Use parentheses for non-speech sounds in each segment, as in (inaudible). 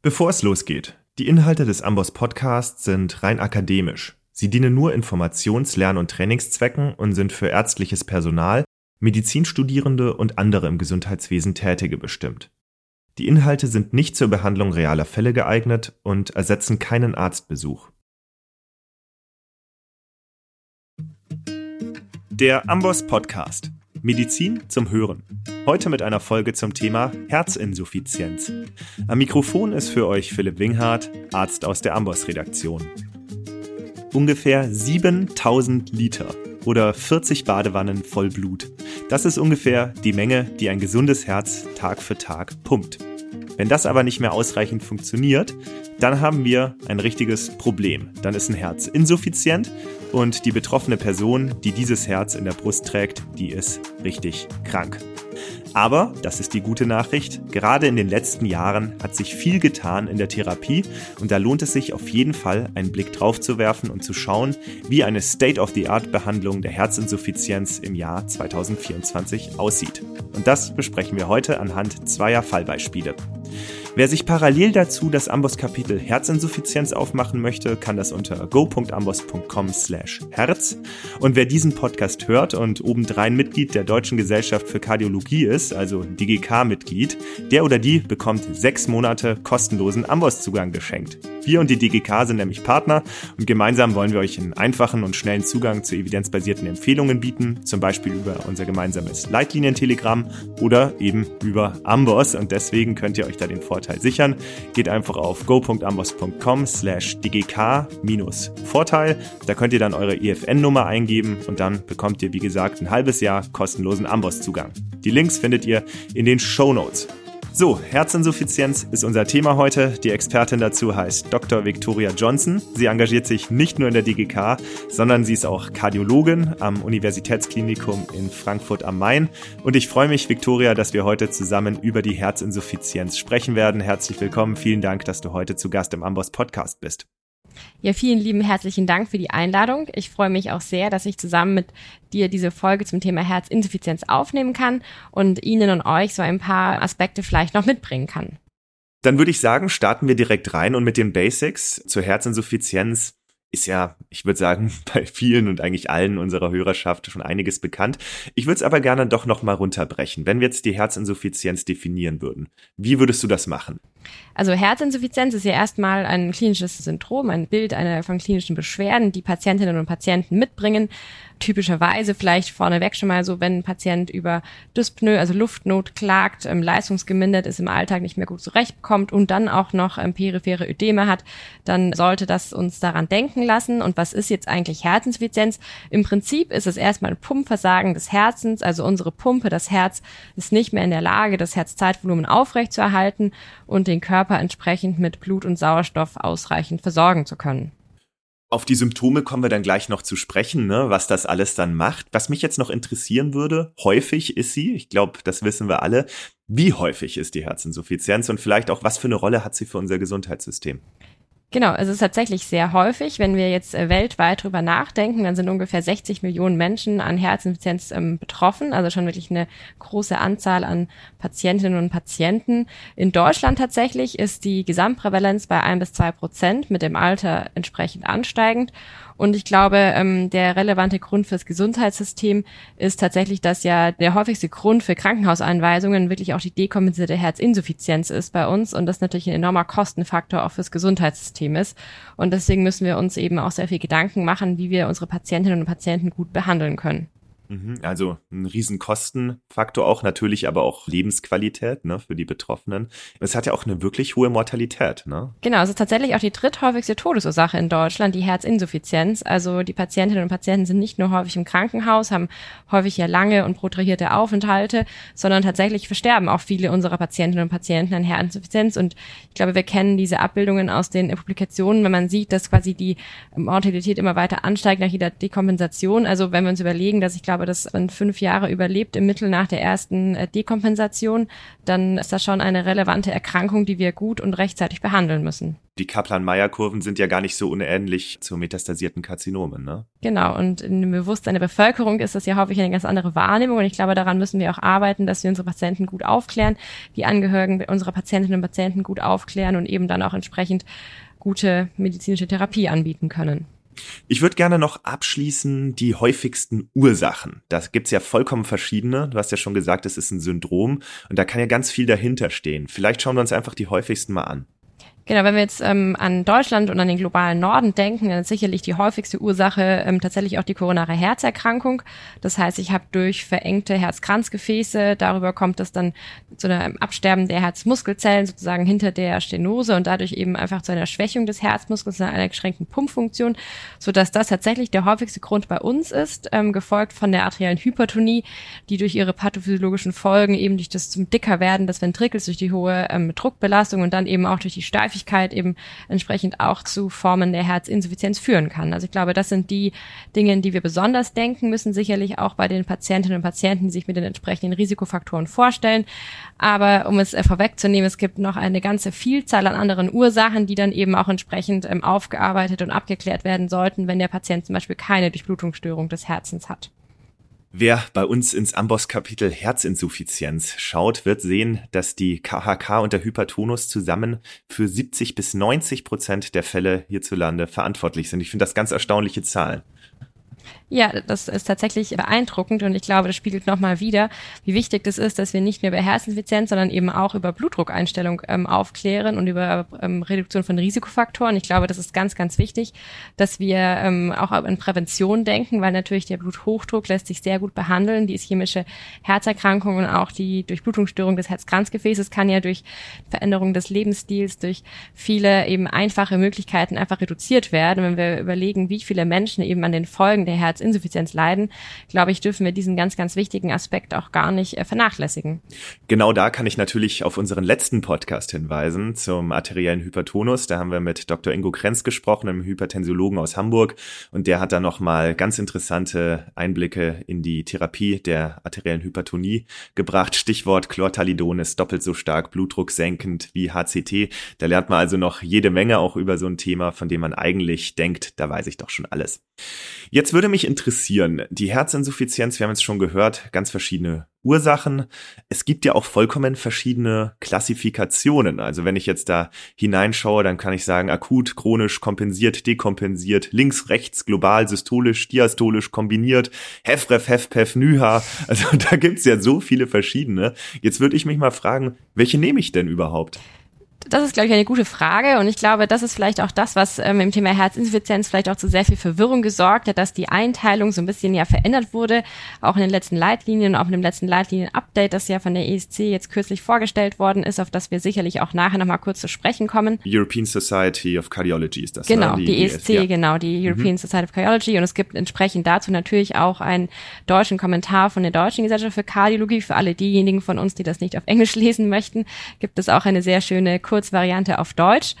Bevor es losgeht, die Inhalte des Amboss Podcasts sind rein akademisch. Sie dienen nur Informations-, Lern- und Trainingszwecken und sind für ärztliches Personal, Medizinstudierende und andere im Gesundheitswesen Tätige bestimmt. Die Inhalte sind nicht zur Behandlung realer Fälle geeignet und ersetzen keinen Arztbesuch. Der Amboss Podcast. Medizin zum Hören. Heute mit einer Folge zum Thema Herzinsuffizienz. Am Mikrofon ist für euch Philipp Winghardt, Arzt aus der Amboss-Redaktion. Ungefähr 7000 Liter oder 40 Badewannen voll Blut. Das ist ungefähr die Menge, die ein gesundes Herz Tag für Tag pumpt. Wenn das aber nicht mehr ausreichend funktioniert, dann haben wir ein richtiges Problem. Dann ist ein Herz insuffizient und die betroffene Person, die dieses Herz in der Brust trägt, die ist richtig krank. Aber, das ist die gute Nachricht, gerade in den letzten Jahren hat sich viel getan in der Therapie und da lohnt es sich auf jeden Fall, einen Blick drauf zu werfen und zu schauen, wie eine State-of-the-Art-Behandlung der Herzinsuffizienz im Jahr 2024 aussieht. Und das besprechen wir heute anhand zweier Fallbeispiele. Wer sich parallel dazu das Amboss-Kapitel Herzinsuffizienz aufmachen möchte, kann das unter go.amboss.com slash Herz. Und wer diesen Podcast hört und obendrein Mitglied der Deutschen Gesellschaft für Kardiologie ist, also DGK-Mitglied, der oder die bekommt sechs Monate kostenlosen Amboss-Zugang geschenkt. Wir und die DGK sind nämlich Partner und gemeinsam wollen wir euch einen einfachen und schnellen Zugang zu evidenzbasierten Empfehlungen bieten, zum Beispiel über unser gemeinsames Leitlinientelegramm oder eben über Amboss und deswegen könnt ihr euch da den Vorteil sichern. Geht einfach auf go.amboss.com slash dgk-Vorteil. Da könnt ihr dann eure IFN-Nummer eingeben und dann bekommt ihr, wie gesagt, ein halbes Jahr kostenlosen Amboss-Zugang. Die Links findet ihr in den Show Notes. So, Herzinsuffizienz ist unser Thema heute. Die Expertin dazu heißt Dr. Victoria Johnson. Sie engagiert sich nicht nur in der DGK, sondern sie ist auch Kardiologin am Universitätsklinikum in Frankfurt am Main. Und ich freue mich, Victoria, dass wir heute zusammen über die Herzinsuffizienz sprechen werden. Herzlich willkommen. Vielen Dank, dass du heute zu Gast im Amboss Podcast bist. Ja, vielen lieben herzlichen Dank für die Einladung. Ich freue mich auch sehr, dass ich zusammen mit dir diese Folge zum Thema Herzinsuffizienz aufnehmen kann und Ihnen und euch so ein paar Aspekte vielleicht noch mitbringen kann. Dann würde ich sagen, starten wir direkt rein und mit den Basics zur Herzinsuffizienz ist ja, ich würde sagen, (laughs) bei vielen und eigentlich allen unserer Hörerschaft schon einiges bekannt. Ich würde es aber gerne doch noch mal runterbrechen. Wenn wir jetzt die Herzinsuffizienz definieren würden, wie würdest du das machen? Also Herzinsuffizienz ist ja erstmal ein klinisches Syndrom, ein Bild einer von klinischen Beschwerden, die Patientinnen und Patienten mitbringen typischerweise vielleicht vorneweg schon mal so, wenn ein Patient über Dyspnoe, also Luftnot klagt, ähm, leistungsgemindert ist, im Alltag nicht mehr gut zurechtkommt und dann auch noch ähm, periphere Ödeme hat, dann sollte das uns daran denken lassen. Und was ist jetzt eigentlich Herzinsuffizienz? Im Prinzip ist es erstmal ein Pumpversagen des Herzens, also unsere Pumpe, das Herz ist nicht mehr in der Lage, das Herzzeitvolumen aufrechtzuerhalten und den Körper entsprechend mit Blut und Sauerstoff ausreichend versorgen zu können. Auf die Symptome kommen wir dann gleich noch zu sprechen, ne, was das alles dann macht. Was mich jetzt noch interessieren würde, häufig ist sie, ich glaube, das wissen wir alle, wie häufig ist die Herzinsuffizienz und vielleicht auch, was für eine Rolle hat sie für unser Gesundheitssystem? Genau, es ist tatsächlich sehr häufig. Wenn wir jetzt äh, weltweit drüber nachdenken, dann sind ungefähr 60 Millionen Menschen an Herzinsuffizienz ähm, betroffen, also schon wirklich eine große Anzahl an Patientinnen und Patienten. In Deutschland tatsächlich ist die Gesamtprävalenz bei ein bis zwei Prozent mit dem Alter entsprechend ansteigend. Und ich glaube, ähm, der relevante Grund fürs Gesundheitssystem ist tatsächlich, dass ja der häufigste Grund für Krankenhauseinweisungen wirklich auch die dekompensierte Herzinsuffizienz ist bei uns und das natürlich ein enormer Kostenfaktor auch fürs Gesundheitssystem ist. Und deswegen müssen wir uns eben auch sehr viel Gedanken machen, wie wir unsere Patientinnen und Patienten gut behandeln können. Mhm, also ein riesen Kostenfaktor auch, natürlich aber auch Lebensqualität ne, für die Betroffenen. Es hat ja auch eine wirklich hohe Mortalität. Ne? Genau, es ist tatsächlich auch die dritthäufigste Todesursache in Deutschland, die Herzinsuffizienz. Also die Patientinnen und Patienten sind nicht nur häufig im Krankenhaus, haben häufig ja lange und protrahierte Aufenthalte, sondern tatsächlich versterben auch viele unserer Patientinnen und Patienten an Herzinsuffizienz. Und ich glaube, wir kennen diese Abbildungen aus den Publikationen, wenn man sieht, dass quasi die Mortalität immer weiter ansteigt nach jeder Dekompensation. Also wenn wir uns überlegen, dass ich glaube, glaube, dass man fünf Jahre überlebt im Mittel nach der ersten äh, Dekompensation, dann ist das schon eine relevante Erkrankung, die wir gut und rechtzeitig behandeln müssen. Die Kaplan-Meier-Kurven sind ja gar nicht so unähnlich zu metastasierten Karzinomen, ne? Genau, und in dem Bewusstsein der Bevölkerung ist das ja häufig eine ganz andere Wahrnehmung und ich glaube, daran müssen wir auch arbeiten, dass wir unsere Patienten gut aufklären, die Angehörigen unserer Patientinnen und Patienten gut aufklären und eben dann auch entsprechend gute medizinische Therapie anbieten können. Ich würde gerne noch abschließen die häufigsten Ursachen. Da gibt's ja vollkommen verschiedene. Du hast ja schon gesagt, es ist ein Syndrom und da kann ja ganz viel dahinter stehen. Vielleicht schauen wir uns einfach die häufigsten mal an. Genau, wenn wir jetzt ähm, an Deutschland und an den globalen Norden denken, dann ist sicherlich die häufigste Ursache ähm, tatsächlich auch die koronare Herzerkrankung. Das heißt, ich habe durch verengte Herzkranzgefäße, darüber kommt es dann zu einem Absterben der Herzmuskelzellen sozusagen hinter der Stenose und dadurch eben einfach zu einer Schwächung des Herzmuskels, einer geschränkten Pumpfunktion, so dass das tatsächlich der häufigste Grund bei uns ist, ähm, gefolgt von der arteriellen Hypertonie, die durch ihre pathophysiologischen Folgen eben durch das zum dicker werden des Ventrikels, durch die hohe ähm, Druckbelastung und dann eben auch durch die Steifigkeit Häufigkeit eben entsprechend auch zu Formen der Herzinsuffizienz führen kann. Also ich glaube, das sind die Dinge, die wir besonders denken müssen, sicherlich auch bei den Patientinnen und Patienten, die sich mit den entsprechenden Risikofaktoren vorstellen. Aber um es äh, vorwegzunehmen, es gibt noch eine ganze Vielzahl an anderen Ursachen, die dann eben auch entsprechend ähm, aufgearbeitet und abgeklärt werden sollten, wenn der Patient zum Beispiel keine Durchblutungsstörung des Herzens hat. Wer bei uns ins Amboss-Kapitel Herzinsuffizienz schaut, wird sehen, dass die KHK und der Hypertonus zusammen für 70 bis 90 Prozent der Fälle hierzulande verantwortlich sind. Ich finde das ganz erstaunliche Zahlen. Ja, das ist tatsächlich beeindruckend und ich glaube, das spiegelt nochmal wieder, wie wichtig das ist, dass wir nicht nur über Herzinsuffizienz, sondern eben auch über Blutdruckeinstellung ähm, aufklären und über ähm, Reduktion von Risikofaktoren. Ich glaube, das ist ganz, ganz wichtig, dass wir ähm, auch an Prävention denken, weil natürlich der Bluthochdruck lässt sich sehr gut behandeln. Die ischämische Herzerkrankung und auch die Durchblutungsstörung des Herzkranzgefäßes kann ja durch Veränderung des Lebensstils, durch viele eben einfache Möglichkeiten einfach reduziert werden. Wenn wir überlegen, wie viele Menschen eben an den Folgen der Herz Herzinsuffizienz leiden, glaube ich, dürfen wir diesen ganz, ganz wichtigen Aspekt auch gar nicht äh, vernachlässigen. Genau da kann ich natürlich auf unseren letzten Podcast hinweisen zum arteriellen Hypertonus. Da haben wir mit Dr. Ingo Krenz gesprochen, einem Hypertensiologen aus Hamburg. Und der hat da nochmal ganz interessante Einblicke in die Therapie der arteriellen Hypertonie gebracht. Stichwort Chlortalidon ist doppelt so stark blutdrucksenkend wie HCT. Da lernt man also noch jede Menge auch über so ein Thema, von dem man eigentlich denkt, da weiß ich doch schon alles. Jetzt würde mich interessieren, die Herzinsuffizienz, wir haben es schon gehört, ganz verschiedene Ursachen. Es gibt ja auch vollkommen verschiedene Klassifikationen. Also wenn ich jetzt da hineinschaue, dann kann ich sagen, akut, chronisch, kompensiert, dekompensiert, links, rechts, global, systolisch, diastolisch, kombiniert, HEFREF, HEFPEF, NYHA. Also (laughs) da gibt's ja so viele verschiedene. Jetzt würde ich mich mal fragen, welche nehme ich denn überhaupt? Das ist, glaube ich, eine gute Frage. Und ich glaube, das ist vielleicht auch das, was ähm, im Thema Herzinsuffizienz vielleicht auch zu sehr viel Verwirrung gesorgt hat, dass die Einteilung so ein bisschen ja verändert wurde, auch in den letzten Leitlinien, auch in dem letzten Leitlinien-Update, das ja von der ESC jetzt kürzlich vorgestellt worden ist, auf das wir sicherlich auch nachher nochmal kurz zu sprechen kommen. European Society of Cardiology ist das. Ne? Genau, ne? die, die, ESC, ja. genau, die European mhm. Society of Cardiology. Und es gibt entsprechend dazu natürlich auch einen deutschen Kommentar von der Deutschen Gesellschaft für Kardiologie. Für alle diejenigen von uns, die das nicht auf Englisch lesen möchten, gibt es auch eine sehr schöne Kurzvariante auf Deutsch.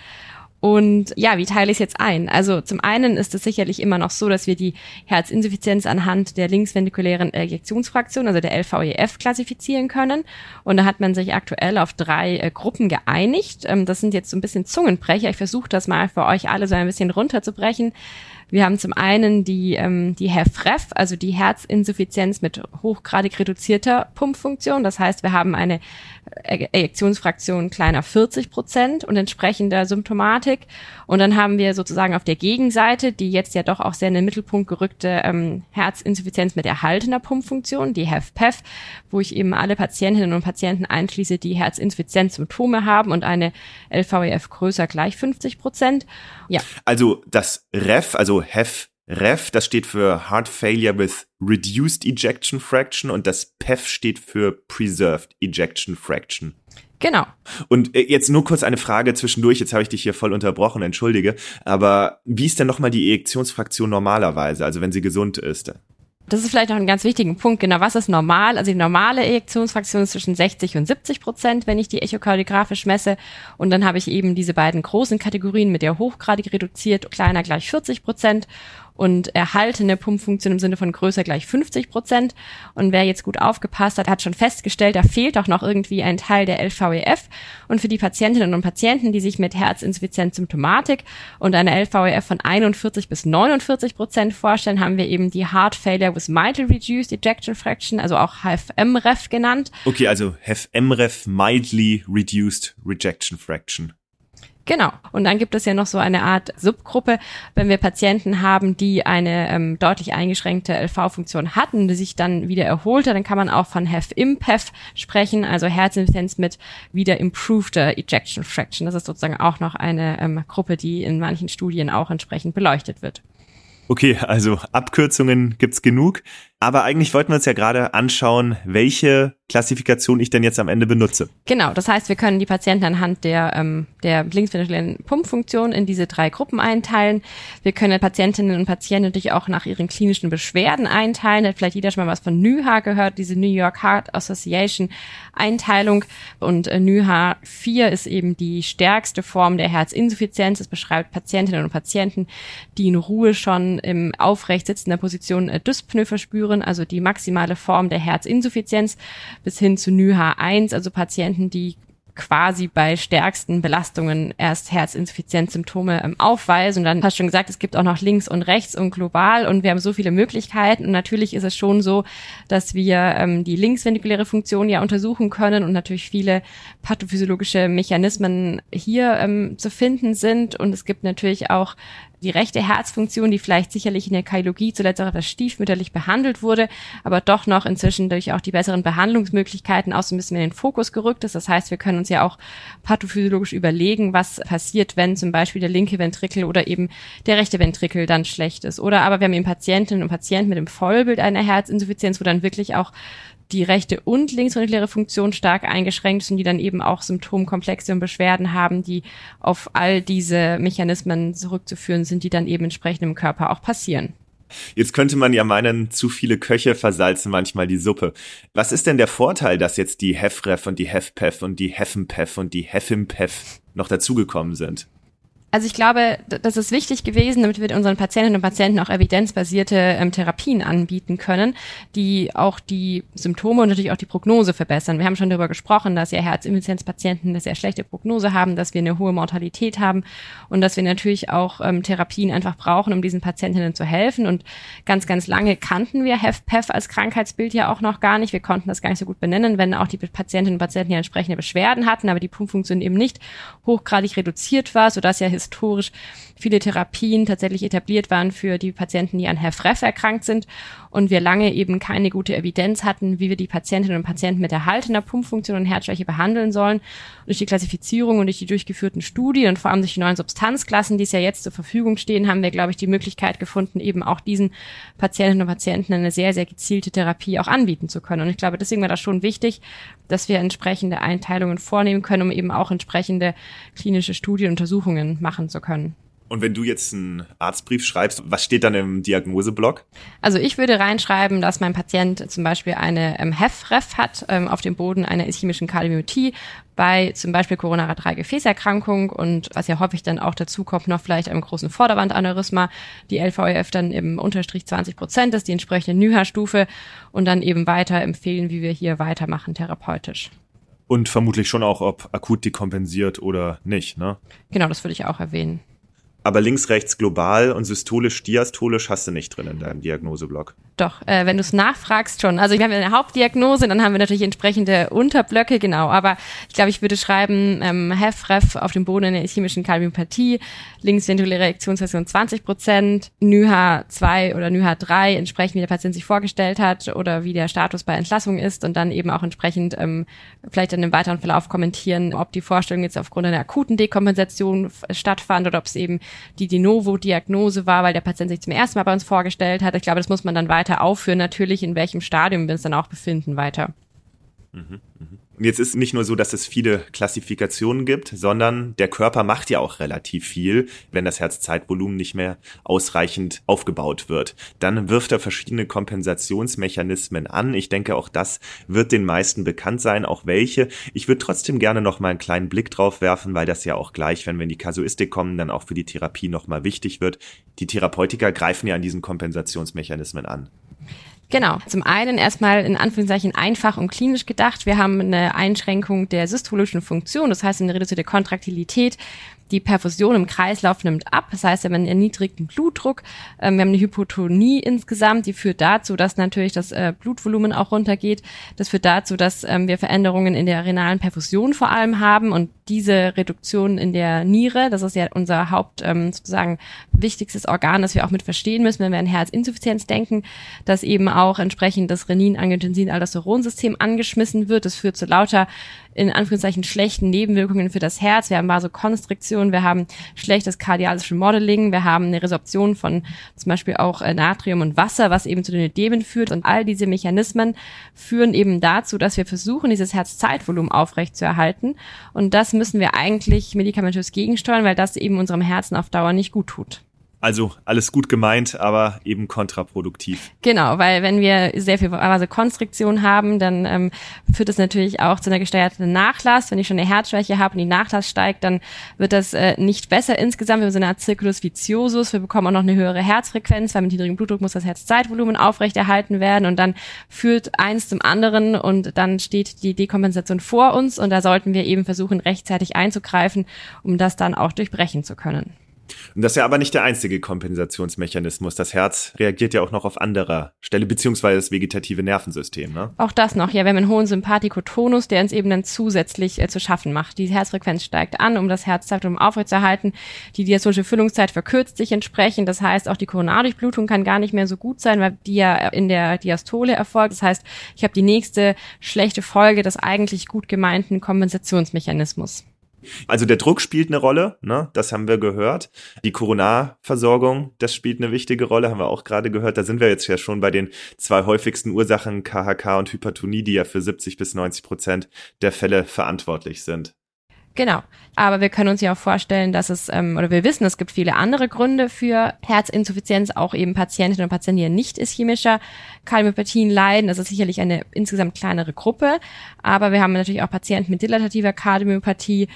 Und ja, wie teile ich es jetzt ein? Also zum einen ist es sicherlich immer noch so, dass wir die Herzinsuffizienz anhand der linksventrikulären Ejektionsfraktion, also der LVEF, klassifizieren können. Und da hat man sich aktuell auf drei äh, Gruppen geeinigt. Ähm, das sind jetzt so ein bisschen Zungenbrecher. Ich versuche das mal für euch alle so ein bisschen runterzubrechen. Wir haben zum einen die, ähm, die HEFREF, also die Herzinsuffizienz mit hochgradig reduzierter Pumpfunktion. Das heißt, wir haben eine Ejektionsfraktion kleiner 40 Prozent und entsprechender Symptomatik. Und dann haben wir sozusagen auf der Gegenseite, die jetzt ja doch auch sehr in den Mittelpunkt gerückte ähm, Herzinsuffizienz mit erhaltener Pumpfunktion, die HEFPEF, wo ich eben alle Patientinnen und Patienten einschließe, die Herzinsuffizienzsymptome haben und eine LVEF größer gleich 50 Prozent. Ja. Also das REF, also HEF REF, das steht für Heart Failure with Reduced Ejection Fraction und das PEF steht für Preserved Ejection Fraction. Genau. Und äh, jetzt nur kurz eine Frage zwischendurch, jetzt habe ich dich hier voll unterbrochen, entschuldige, aber wie ist denn nochmal die Ejektionsfraktion normalerweise, also wenn sie gesund ist? Das ist vielleicht noch ein ganz wichtigen Punkt. Genau, was ist normal? Also die normale Ejektionsfraktion ist zwischen 60 und 70 Prozent, wenn ich die echokardiografisch messe. Und dann habe ich eben diese beiden großen Kategorien mit der hochgradig reduziert, kleiner gleich 40 Prozent und erhaltene Pumpfunktion im Sinne von größer gleich 50 Prozent. Und wer jetzt gut aufgepasst hat, hat schon festgestellt, da fehlt auch noch irgendwie ein Teil der LVEF. Und für die Patientinnen und Patienten, die sich mit Herzinsuffizienz-Symptomatik und einer LVEF von 41 bis 49 Prozent vorstellen, haben wir eben die Heart Failure with Mildly Reduced Ejection Fraction, also auch HFM-REF genannt. Okay, also HFM-REF Mildly Reduced Rejection Fraction. Genau. Und dann gibt es ja noch so eine Art Subgruppe, wenn wir Patienten haben, die eine ähm, deutlich eingeschränkte LV-Funktion hatten, die sich dann wieder erholte, dann kann man auch von HEF-IMPEF sprechen, also Herzinsuffizienz mit wieder improved Ejection Fraction. Das ist sozusagen auch noch eine ähm, Gruppe, die in manchen Studien auch entsprechend beleuchtet wird. Okay, also Abkürzungen gibt's genug. Aber eigentlich wollten wir uns ja gerade anschauen, welche Klassifikation ich denn jetzt am Ende benutze. Genau, das heißt, wir können die Patienten anhand der, ähm, der linksventrikulären Pumpfunktion in diese drei Gruppen einteilen. Wir können Patientinnen und Patienten natürlich auch nach ihren klinischen Beschwerden einteilen. Hat vielleicht jeder schon mal was von NYHA gehört, diese New York Heart Association Einteilung. Und äh, NYHA 4 ist eben die stärkste Form der Herzinsuffizienz. Es beschreibt Patientinnen und Patienten, die in Ruhe schon im aufrecht sitzender Position äh, Dyspnoe verspüren führen, also die maximale Form der Herzinsuffizienz, bis hin zu NYHA1, also Patienten, die quasi bei stärksten Belastungen erst Herzinsuffizienzsymptome ähm, aufweisen. Und dann hast du schon gesagt, es gibt auch noch links und rechts und global und wir haben so viele Möglichkeiten. Und natürlich ist es schon so, dass wir ähm, die linksventikuläre Funktion ja untersuchen können und natürlich viele pathophysiologische Mechanismen hier ähm, zu finden sind. Und es gibt natürlich auch die rechte Herzfunktion, die vielleicht sicherlich in der Kardiologie zuletzt auch etwas stiefmütterlich behandelt wurde, aber doch noch inzwischen durch auch die besseren Behandlungsmöglichkeiten auch so ein bisschen in den Fokus gerückt ist. Das heißt, wir können uns ja auch pathophysiologisch überlegen, was passiert, wenn zum Beispiel der linke Ventrikel oder eben der rechte Ventrikel dann schlecht ist. Oder aber wir haben eben Patientinnen und Patienten mit dem Vollbild einer Herzinsuffizienz, wo dann wirklich auch die rechte und linksventrikuläre Funktion stark eingeschränkt sind, die dann eben auch Symptomkomplexe und Beschwerden haben, die auf all diese Mechanismen zurückzuführen sind, die dann eben entsprechend im Körper auch passieren. Jetzt könnte man ja meinen, zu viele Köche versalzen manchmal die Suppe. Was ist denn der Vorteil, dass jetzt die HEFREF und die HEFPEF und die HEFMPEF und die HEFIMPEF noch dazugekommen sind? Also ich glaube, das ist wichtig gewesen, damit wir unseren Patientinnen und Patienten auch evidenzbasierte ähm, Therapien anbieten können, die auch die Symptome und natürlich auch die Prognose verbessern. Wir haben schon darüber gesprochen, dass ja Herzinsuffizienzpatienten eine sehr schlechte Prognose haben, dass wir eine hohe Mortalität haben und dass wir natürlich auch ähm, Therapien einfach brauchen, um diesen Patientinnen zu helfen. Und ganz, ganz lange kannten wir HEF-PEF als Krankheitsbild ja auch noch gar nicht. Wir konnten das gar nicht so gut benennen, wenn auch die Patientinnen und Patienten ja entsprechende Beschwerden hatten, aber die Pumpfunktion eben nicht hochgradig reduziert war, sodass ja historisch viele Therapien tatsächlich etabliert waren für die Patienten, die an HFrEF erkrankt sind und wir lange eben keine gute Evidenz hatten, wie wir die Patientinnen und Patienten mit erhaltener Pumpfunktion und Herzschwäche behandeln sollen. Durch die Klassifizierung und durch die durchgeführten Studien und vor allem durch die neuen Substanzklassen, die es ja jetzt zur Verfügung stehen, haben wir, glaube ich, die Möglichkeit gefunden, eben auch diesen Patientinnen und Patienten eine sehr, sehr gezielte Therapie auch anbieten zu können. Und ich glaube, deswegen war das schon wichtig, dass wir entsprechende Einteilungen vornehmen können, um eben auch entsprechende klinische Studienuntersuchungen machen zu können. Und wenn du jetzt einen Arztbrief schreibst, was steht dann im Diagnoseblock? Also ich würde reinschreiben, dass mein Patient zum Beispiel eine ähm, HEF-REF hat, ähm, auf dem Boden einer ischämischen Kardiomyopathie, bei zum Beispiel Coronara 3 Gefäßerkrankung und was ja häufig dann auch dazu kommt, noch vielleicht einem großen Vorderwandaneurysma, die LVEF dann im Unterstrich 20 Prozent ist, die entsprechende NYHA-Stufe und dann eben weiter empfehlen, wie wir hier weitermachen therapeutisch. Und vermutlich schon auch, ob akut dekompensiert oder nicht, ne? Genau, das würde ich auch erwähnen aber links, rechts global und systolisch, diastolisch hast du nicht drin in deinem Diagnoseblock. Doch, äh, wenn du es nachfragst schon. Also wir haben eine Hauptdiagnose, dann haben wir natürlich entsprechende Unterblöcke, genau. Aber ich glaube, ich würde schreiben, ähm, HEF-REF auf dem Boden einer ischämischen Kardiomyopathie, linksventrikuläre Erektionsversion 20 Prozent, NYHA 2 oder NYHA 3, entsprechend wie der Patient sich vorgestellt hat oder wie der Status bei Entlassung ist und dann eben auch entsprechend ähm, vielleicht in dem weiteren Verlauf kommentieren, ob die Vorstellung jetzt aufgrund einer akuten Dekompensation stattfand oder ob es eben die De Novo-Diagnose war, weil der Patient sich zum ersten Mal bei uns vorgestellt hat. Ich glaube, das muss man dann weiter aufführen, natürlich in welchem Stadium wir uns dann auch befinden weiter. Mhm, jetzt ist nicht nur so, dass es viele Klassifikationen gibt, sondern der Körper macht ja auch relativ viel, wenn das Herzzeitvolumen nicht mehr ausreichend aufgebaut wird. Dann wirft er verschiedene Kompensationsmechanismen an. Ich denke, auch das wird den meisten bekannt sein, auch welche. Ich würde trotzdem gerne noch mal einen kleinen Blick drauf werfen, weil das ja auch gleich, wenn wir in die Kasuistik kommen, dann auch für die Therapie noch mal wichtig wird. Die Therapeutika greifen ja an diesen Kompensationsmechanismen an. Genau. Zum einen erstmal in Anführungszeichen einfach und klinisch gedacht. Wir haben eine Einschränkung der systologischen Funktion, das heißt eine reduzierte Kontraktilität die Perfusion im Kreislauf nimmt ab. Das heißt, wir haben einen erniedrigten Blutdruck. Ähm, wir haben eine Hypotonie insgesamt, die führt dazu, dass natürlich das äh, Blutvolumen auch runtergeht. Das führt dazu, dass ähm, wir Veränderungen in der renalen Perfusion vor allem haben und diese Reduktion in der Niere, das ist ja unser Haupt ähm, sozusagen wichtigstes Organ, das wir auch mit verstehen müssen, wenn wir an Herzinsuffizienz denken, dass eben auch entsprechend das Renin-Angiotensin-Aldosteron-System angeschmissen wird. Das führt zu lauter in Anführungszeichen schlechten Nebenwirkungen für das Herz. Wir haben Vasokonstriktion, wir haben schlechtes kardialisches Modeling, wir haben eine Resorption von zum Beispiel auch äh, Natrium und Wasser, was eben zu den Ödemen führt. Und all diese Mechanismen führen eben dazu, dass wir versuchen, dieses Herzzeitvolumen aufrechtzuerhalten. Und das müssen wir eigentlich medikamentös gegensteuern, weil das eben unserem Herzen auf Dauer nicht gut tut. Also alles gut gemeint, aber eben kontraproduktiv. Genau, weil wenn wir sehr viel Vasokonstriktion haben, dann ähm, führt das natürlich auch zu einer gesteuerten Nachlass. Wenn ich schon eine Herzschwäche habe und die Nachlass steigt, dann wird das äh, nicht besser insgesamt. Wir haben so eine Art Circulus viciosus. Wir bekommen auch noch eine höhere Herzfrequenz, weil mit niedrigem Blutdruck muss das Herzzeitvolumen aufrechterhalten werden und dann führt eins zum anderen und dann steht die Dekompensation vor uns und da sollten wir eben versuchen, rechtzeitig einzugreifen, um das dann auch durchbrechen zu können. Und das ist ja aber nicht der einzige Kompensationsmechanismus. Das Herz reagiert ja auch noch auf anderer Stelle, beziehungsweise das vegetative Nervensystem. Ne? Auch das noch, ja, wir haben einen hohen Sympathikotonus, der uns eben dann zusätzlich äh, zu schaffen macht. Die Herzfrequenz steigt an, um das Herzzeitum aufrechtzuerhalten. Die diastolische Füllungszeit verkürzt sich entsprechend. Das heißt, auch die Koronardurchblutung kann gar nicht mehr so gut sein, weil die ja in der Diastole erfolgt. Das heißt, ich habe die nächste schlechte Folge des eigentlich gut gemeinten Kompensationsmechanismus. Also der Druck spielt eine Rolle, ne? das haben wir gehört. Die Koronarversorgung, das spielt eine wichtige Rolle, haben wir auch gerade gehört. Da sind wir jetzt ja schon bei den zwei häufigsten Ursachen KHK und Hypertonie, die ja für 70 bis 90 Prozent der Fälle verantwortlich sind. Genau. Aber wir können uns ja auch vorstellen, dass es, ähm, oder wir wissen, es gibt viele andere Gründe für Herzinsuffizienz, auch eben Patientinnen und Patienten, die nicht ischämischer Kardiomyopathien leiden. Das ist sicherlich eine insgesamt kleinere Gruppe. Aber wir haben natürlich auch Patienten mit dilatativer Kardiomyopathie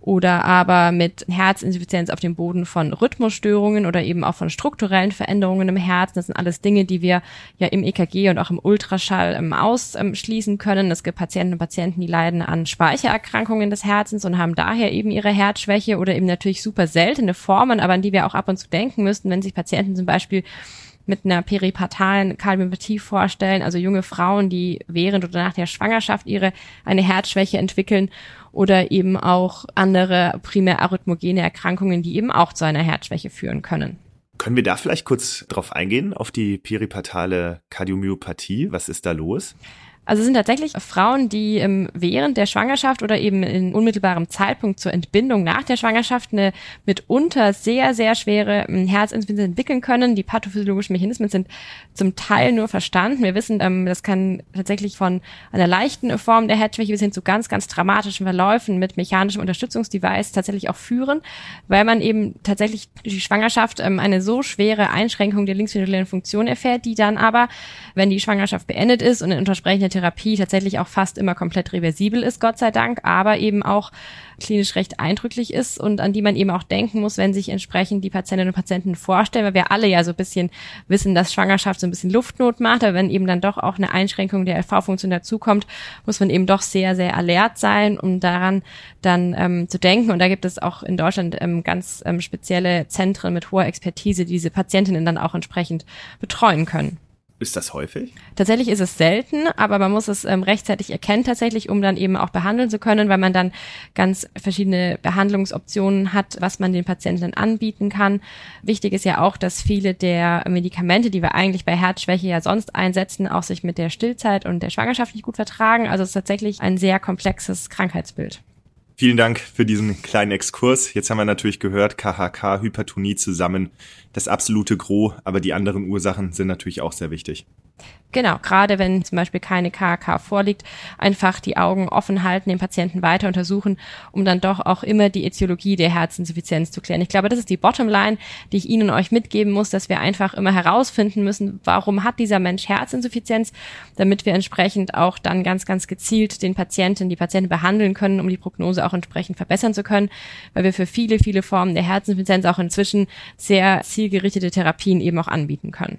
oder aber mit Herzinsuffizienz auf dem Boden von Rhythmusstörungen oder eben auch von strukturellen Veränderungen im Herzen. Das sind alles Dinge, die wir ja im EKG und auch im Ultraschall ähm, ausschließen können. Es gibt Patienten und Patienten, die leiden an Speichererkrankungen des Herzens und haben daher eben ihre Herzschwäche oder eben natürlich super seltene Formen, aber an die wir auch ab und zu denken müssten, wenn sich Patienten zum Beispiel mit einer peripartalen Kardiopathie vorstellen, also junge Frauen, die während oder nach der Schwangerschaft ihre eine Herzschwäche entwickeln oder eben auch andere primär arrhythmogene Erkrankungen, die eben auch zu einer Herzschwäche führen können. Können wir da vielleicht kurz drauf eingehen, auf die peripartale Kardiomyopathie? Was ist da los? Also es sind tatsächlich Frauen, die ähm, während der Schwangerschaft oder eben in unmittelbarem Zeitpunkt zur Entbindung nach der Schwangerschaft eine mitunter sehr, sehr schwere ähm, Herzinsuffizienz entwickeln können. Die pathophysiologischen Mechanismen sind zum Teil nur verstanden. Wir wissen, ähm, das kann tatsächlich von einer leichten Form der Herzschwäche bis hin zu ganz, ganz dramatischen Verläufen mit mechanischem Unterstützungsdevice tatsächlich auch führen, weil man eben tatsächlich durch die Schwangerschaft eine so schwere Einschränkung der linksventrikulären Funktion erfährt, die dann aber, wenn die Schwangerschaft beendet ist und in entsprechender Therapie tatsächlich auch fast immer komplett reversibel ist, Gott sei Dank, aber eben auch klinisch recht eindrücklich ist und an die man eben auch denken muss, wenn sich entsprechend die Patientinnen und Patienten vorstellen, weil wir alle ja so ein bisschen wissen, dass Schwangerschaft so ein bisschen Luftnot macht, aber wenn eben dann doch auch eine Einschränkung der LV-Funktion dazukommt, muss man eben doch sehr, sehr alert sein, um daran dann ähm, zu denken. Und da gibt es auch in Deutschland ähm, ganz ähm, spezielle Zentren mit hoher Expertise, die diese Patientinnen dann auch entsprechend betreuen können. Ist das häufig? Tatsächlich ist es selten, aber man muss es ähm, rechtzeitig erkennen tatsächlich, um dann eben auch behandeln zu können, weil man dann ganz verschiedene Behandlungsoptionen hat, was man den Patienten anbieten kann. Wichtig ist ja auch, dass viele der Medikamente, die wir eigentlich bei Herzschwäche ja sonst einsetzen, auch sich mit der Stillzeit und der Schwangerschaft nicht gut vertragen. Also es ist tatsächlich ein sehr komplexes Krankheitsbild. Vielen Dank für diesen kleinen Exkurs. Jetzt haben wir natürlich gehört, KHK, Hypertonie zusammen, das absolute Gros, aber die anderen Ursachen sind natürlich auch sehr wichtig. Genau, gerade wenn zum Beispiel keine KK vorliegt, einfach die Augen offen halten, den Patienten weiter untersuchen, um dann doch auch immer die Ätiologie der Herzinsuffizienz zu klären. Ich glaube, das ist die Bottomline, die ich Ihnen und euch mitgeben muss, dass wir einfach immer herausfinden müssen, warum hat dieser Mensch Herzinsuffizienz, damit wir entsprechend auch dann ganz, ganz gezielt den Patienten, die Patienten behandeln können, um die Prognose auch entsprechend verbessern zu können, weil wir für viele, viele Formen der Herzinsuffizienz auch inzwischen sehr zielgerichtete Therapien eben auch anbieten können.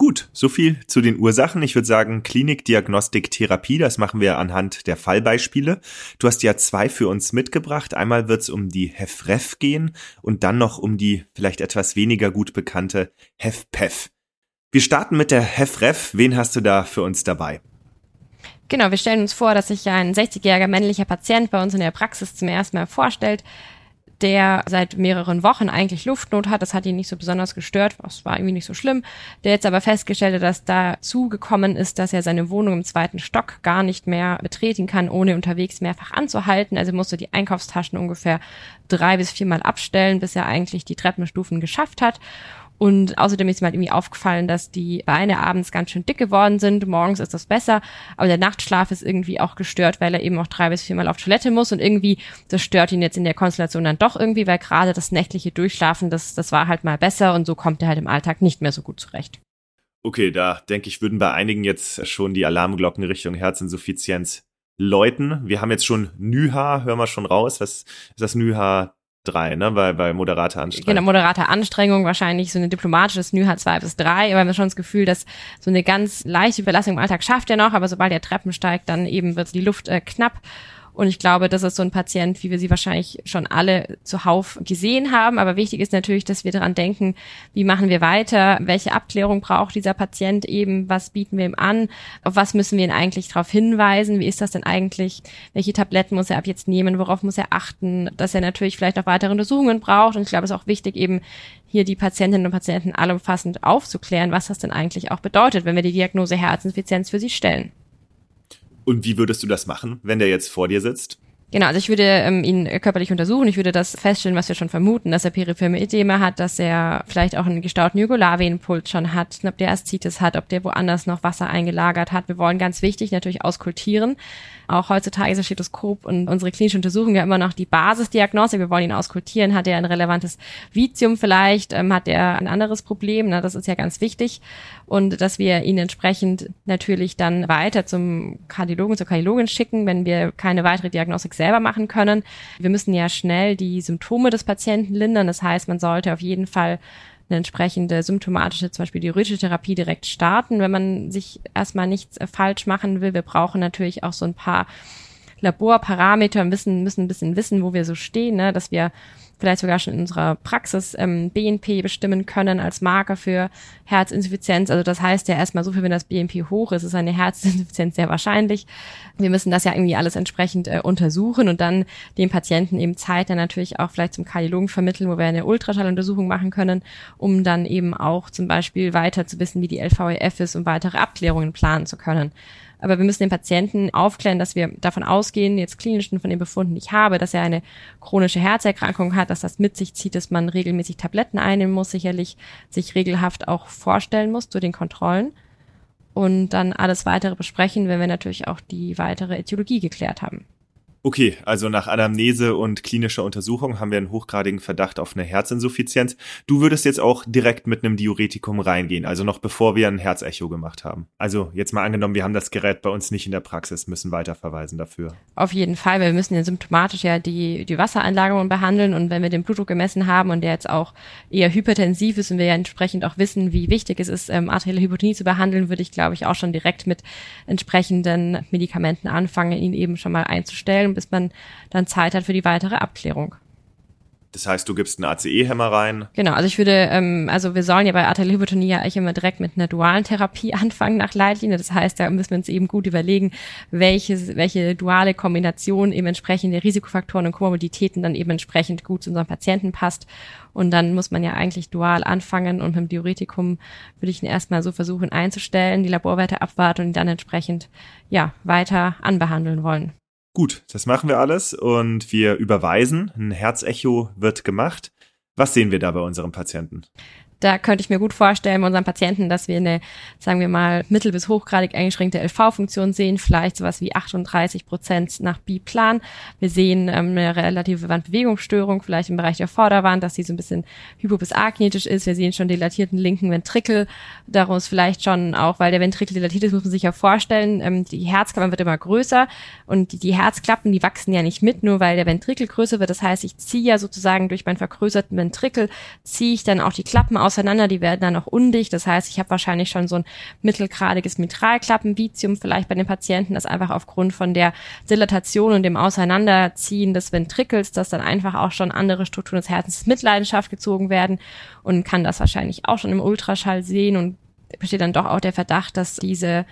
Gut, so viel zu den Ursachen. Ich würde sagen, Klinik, Diagnostik, Therapie, das machen wir anhand der Fallbeispiele. Du hast ja zwei für uns mitgebracht. Einmal wird es um die HEFREF gehen und dann noch um die vielleicht etwas weniger gut bekannte HEFPEF. Wir starten mit der HEFREF. Wen hast du da für uns dabei? Genau, wir stellen uns vor, dass sich ein 60-jähriger männlicher Patient bei uns in der Praxis zum ersten Mal vorstellt der seit mehreren Wochen eigentlich Luftnot hat. Das hat ihn nicht so besonders gestört, das war irgendwie nicht so schlimm. Der jetzt aber festgestellt hat, dass dazu gekommen ist, dass er seine Wohnung im zweiten Stock gar nicht mehr betreten kann, ohne unterwegs mehrfach anzuhalten. Also musste die Einkaufstaschen ungefähr drei bis viermal abstellen, bis er eigentlich die Treppenstufen geschafft hat. Und außerdem ist mir halt irgendwie aufgefallen, dass die Beine abends ganz schön dick geworden sind. Morgens ist das besser, aber der Nachtschlaf ist irgendwie auch gestört, weil er eben auch drei bis viermal auf Toilette muss und irgendwie das stört ihn jetzt in der Konstellation dann doch irgendwie, weil gerade das nächtliche Durchschlafen, das, das war halt mal besser und so kommt er halt im Alltag nicht mehr so gut zurecht. Okay, da denke ich, würden bei einigen jetzt schon die Alarmglocken Richtung Herzinsuffizienz läuten. Wir haben jetzt schon NYHA, hören wir schon raus. Was ist das NYHA drei, ne? Bei, bei moderater Anstrengung. Genau, moderate Anstrengung, wahrscheinlich so eine diplomatische NÜHA zwei bis drei, aber wir haben schon das Gefühl, dass so eine ganz leichte Überlassung im Alltag schafft er noch, aber sobald er Treppen steigt, dann eben wird die Luft äh, knapp und ich glaube, das ist so ein Patient, wie wir sie wahrscheinlich schon alle zuhauf gesehen haben. Aber wichtig ist natürlich, dass wir daran denken, wie machen wir weiter? Welche Abklärung braucht dieser Patient eben? Was bieten wir ihm an? Auf was müssen wir ihn eigentlich darauf hinweisen? Wie ist das denn eigentlich? Welche Tabletten muss er ab jetzt nehmen? Worauf muss er achten? Dass er natürlich vielleicht noch weitere Untersuchungen braucht. Und ich glaube, es ist auch wichtig, eben hier die Patientinnen und Patienten allumfassend aufzuklären, was das denn eigentlich auch bedeutet, wenn wir die Diagnose Herzinsuffizienz für sie stellen. Und wie würdest du das machen, wenn der jetzt vor dir sitzt? Genau, also ich würde ähm, ihn körperlich untersuchen. Ich würde das feststellen, was wir schon vermuten, dass er peripherme Edema hat, dass er vielleicht auch einen gestauten Jugularvenenpuls schon hat, ob der Aszites hat, ob der woanders noch Wasser eingelagert hat. Wir wollen ganz wichtig natürlich auskultieren. Auch heutzutage ist das Stethoskop und unsere klinische Untersuchung ja immer noch die Basisdiagnostik. Wir wollen ihn auskultieren. Hat er ein relevantes Vitium vielleicht? Ähm, hat er ein anderes Problem? Na, das ist ja ganz wichtig. Und dass wir ihn entsprechend natürlich dann weiter zum Kardiologen, zur Kardiologin schicken, wenn wir keine weitere Diagnostik selber machen können. Wir müssen ja schnell die Symptome des Patienten lindern. Das heißt, man sollte auf jeden Fall eine entsprechende symptomatische, zum Beispiel diuretische Therapie direkt starten, wenn man sich erstmal nichts äh, falsch machen will. Wir brauchen natürlich auch so ein paar Laborparameter, müssen, müssen ein bisschen wissen, wo wir so stehen, ne? dass wir vielleicht sogar schon in unserer Praxis ähm, BNP bestimmen können als Marker für Herzinsuffizienz. Also das heißt ja erstmal so viel, wenn das BNP hoch ist, ist eine Herzinsuffizienz sehr wahrscheinlich. Wir müssen das ja irgendwie alles entsprechend äh, untersuchen und dann dem Patienten eben Zeit dann natürlich auch vielleicht zum Kardiologen vermitteln, wo wir eine Ultraschalluntersuchung machen können, um dann eben auch zum Beispiel weiter zu wissen, wie die LVEF ist, um weitere Abklärungen planen zu können. Aber wir müssen den Patienten aufklären, dass wir davon ausgehen, jetzt klinischen von den Befunden ich habe, dass er eine chronische Herzerkrankung hat, dass das mit sich zieht, dass man regelmäßig Tabletten einnehmen muss, sicherlich sich regelhaft auch vorstellen muss zu den Kontrollen und dann alles weitere besprechen, wenn wir natürlich auch die weitere Äthiologie geklärt haben. Okay, also nach Anamnese und klinischer Untersuchung haben wir einen hochgradigen Verdacht auf eine Herzinsuffizienz. Du würdest jetzt auch direkt mit einem Diuretikum reingehen, also noch bevor wir ein Herzecho gemacht haben. Also jetzt mal angenommen, wir haben das Gerät bei uns nicht in der Praxis, müssen weiterverweisen dafür. Auf jeden Fall, wir müssen ja symptomatisch ja die, die Wassereinlagerung behandeln und wenn wir den Blutdruck gemessen haben und der jetzt auch eher hypertensiv ist und wir ja entsprechend auch wissen, wie wichtig es ist, ähm, arterielle Hypotonie zu behandeln, würde ich glaube ich auch schon direkt mit entsprechenden Medikamenten anfangen, ihn eben schon mal einzustellen bis man dann Zeit hat für die weitere Abklärung. Das heißt, du gibst einen ACE-Hämmer rein? Genau, also ich würde, ähm, also wir sollen ja bei arterielle Hypertonie ja eigentlich immer direkt mit einer dualen Therapie (laughs) anfangen nach Leitlinie. Das heißt, da müssen wir uns eben gut überlegen, welche, welche duale Kombination eben entsprechend der Risikofaktoren und Komorbiditäten dann eben entsprechend gut zu unserem Patienten passt. Und dann muss man ja eigentlich dual anfangen und mit dem Diuretikum würde ich ihn erstmal so versuchen einzustellen, die Laborwerte abwarten und ihn dann entsprechend, ja, weiter anbehandeln wollen. Gut, das machen wir alles und wir überweisen. Ein Herzecho wird gemacht. Was sehen wir da bei unserem Patienten? Da könnte ich mir gut vorstellen bei unseren Patienten, dass wir eine, sagen wir mal, mittel- bis hochgradig eingeschränkte LV-Funktion sehen, vielleicht sowas wie 38 Prozent nach B-Plan. Wir sehen ähm, eine relative Wandbewegungsstörung, vielleicht im Bereich der Vorderwand, dass sie so ein bisschen hypo- bis akinetisch ist. Wir sehen schon dilatierten linken Ventrikel. Daraus vielleicht schon auch, weil der Ventrikel dilatiert ist, muss man sich ja vorstellen, ähm, die Herzklappe wird immer größer und die, die Herzklappen, die wachsen ja nicht mit, nur weil der Ventrikel größer wird. Das heißt, ich ziehe ja sozusagen durch meinen vergrößerten Ventrikel, ziehe ich dann auch die Klappen aus auseinander, die werden dann auch undicht. Das heißt, ich habe wahrscheinlich schon so ein mittelgradiges Mitralklappenvitium vielleicht bei den Patienten, das einfach aufgrund von der Dilatation und dem Auseinanderziehen des Ventrikels, dass dann einfach auch schon andere Strukturen des Herzens Mitleidenschaft gezogen werden und kann das wahrscheinlich auch schon im Ultraschall sehen und besteht dann doch auch der Verdacht, dass diese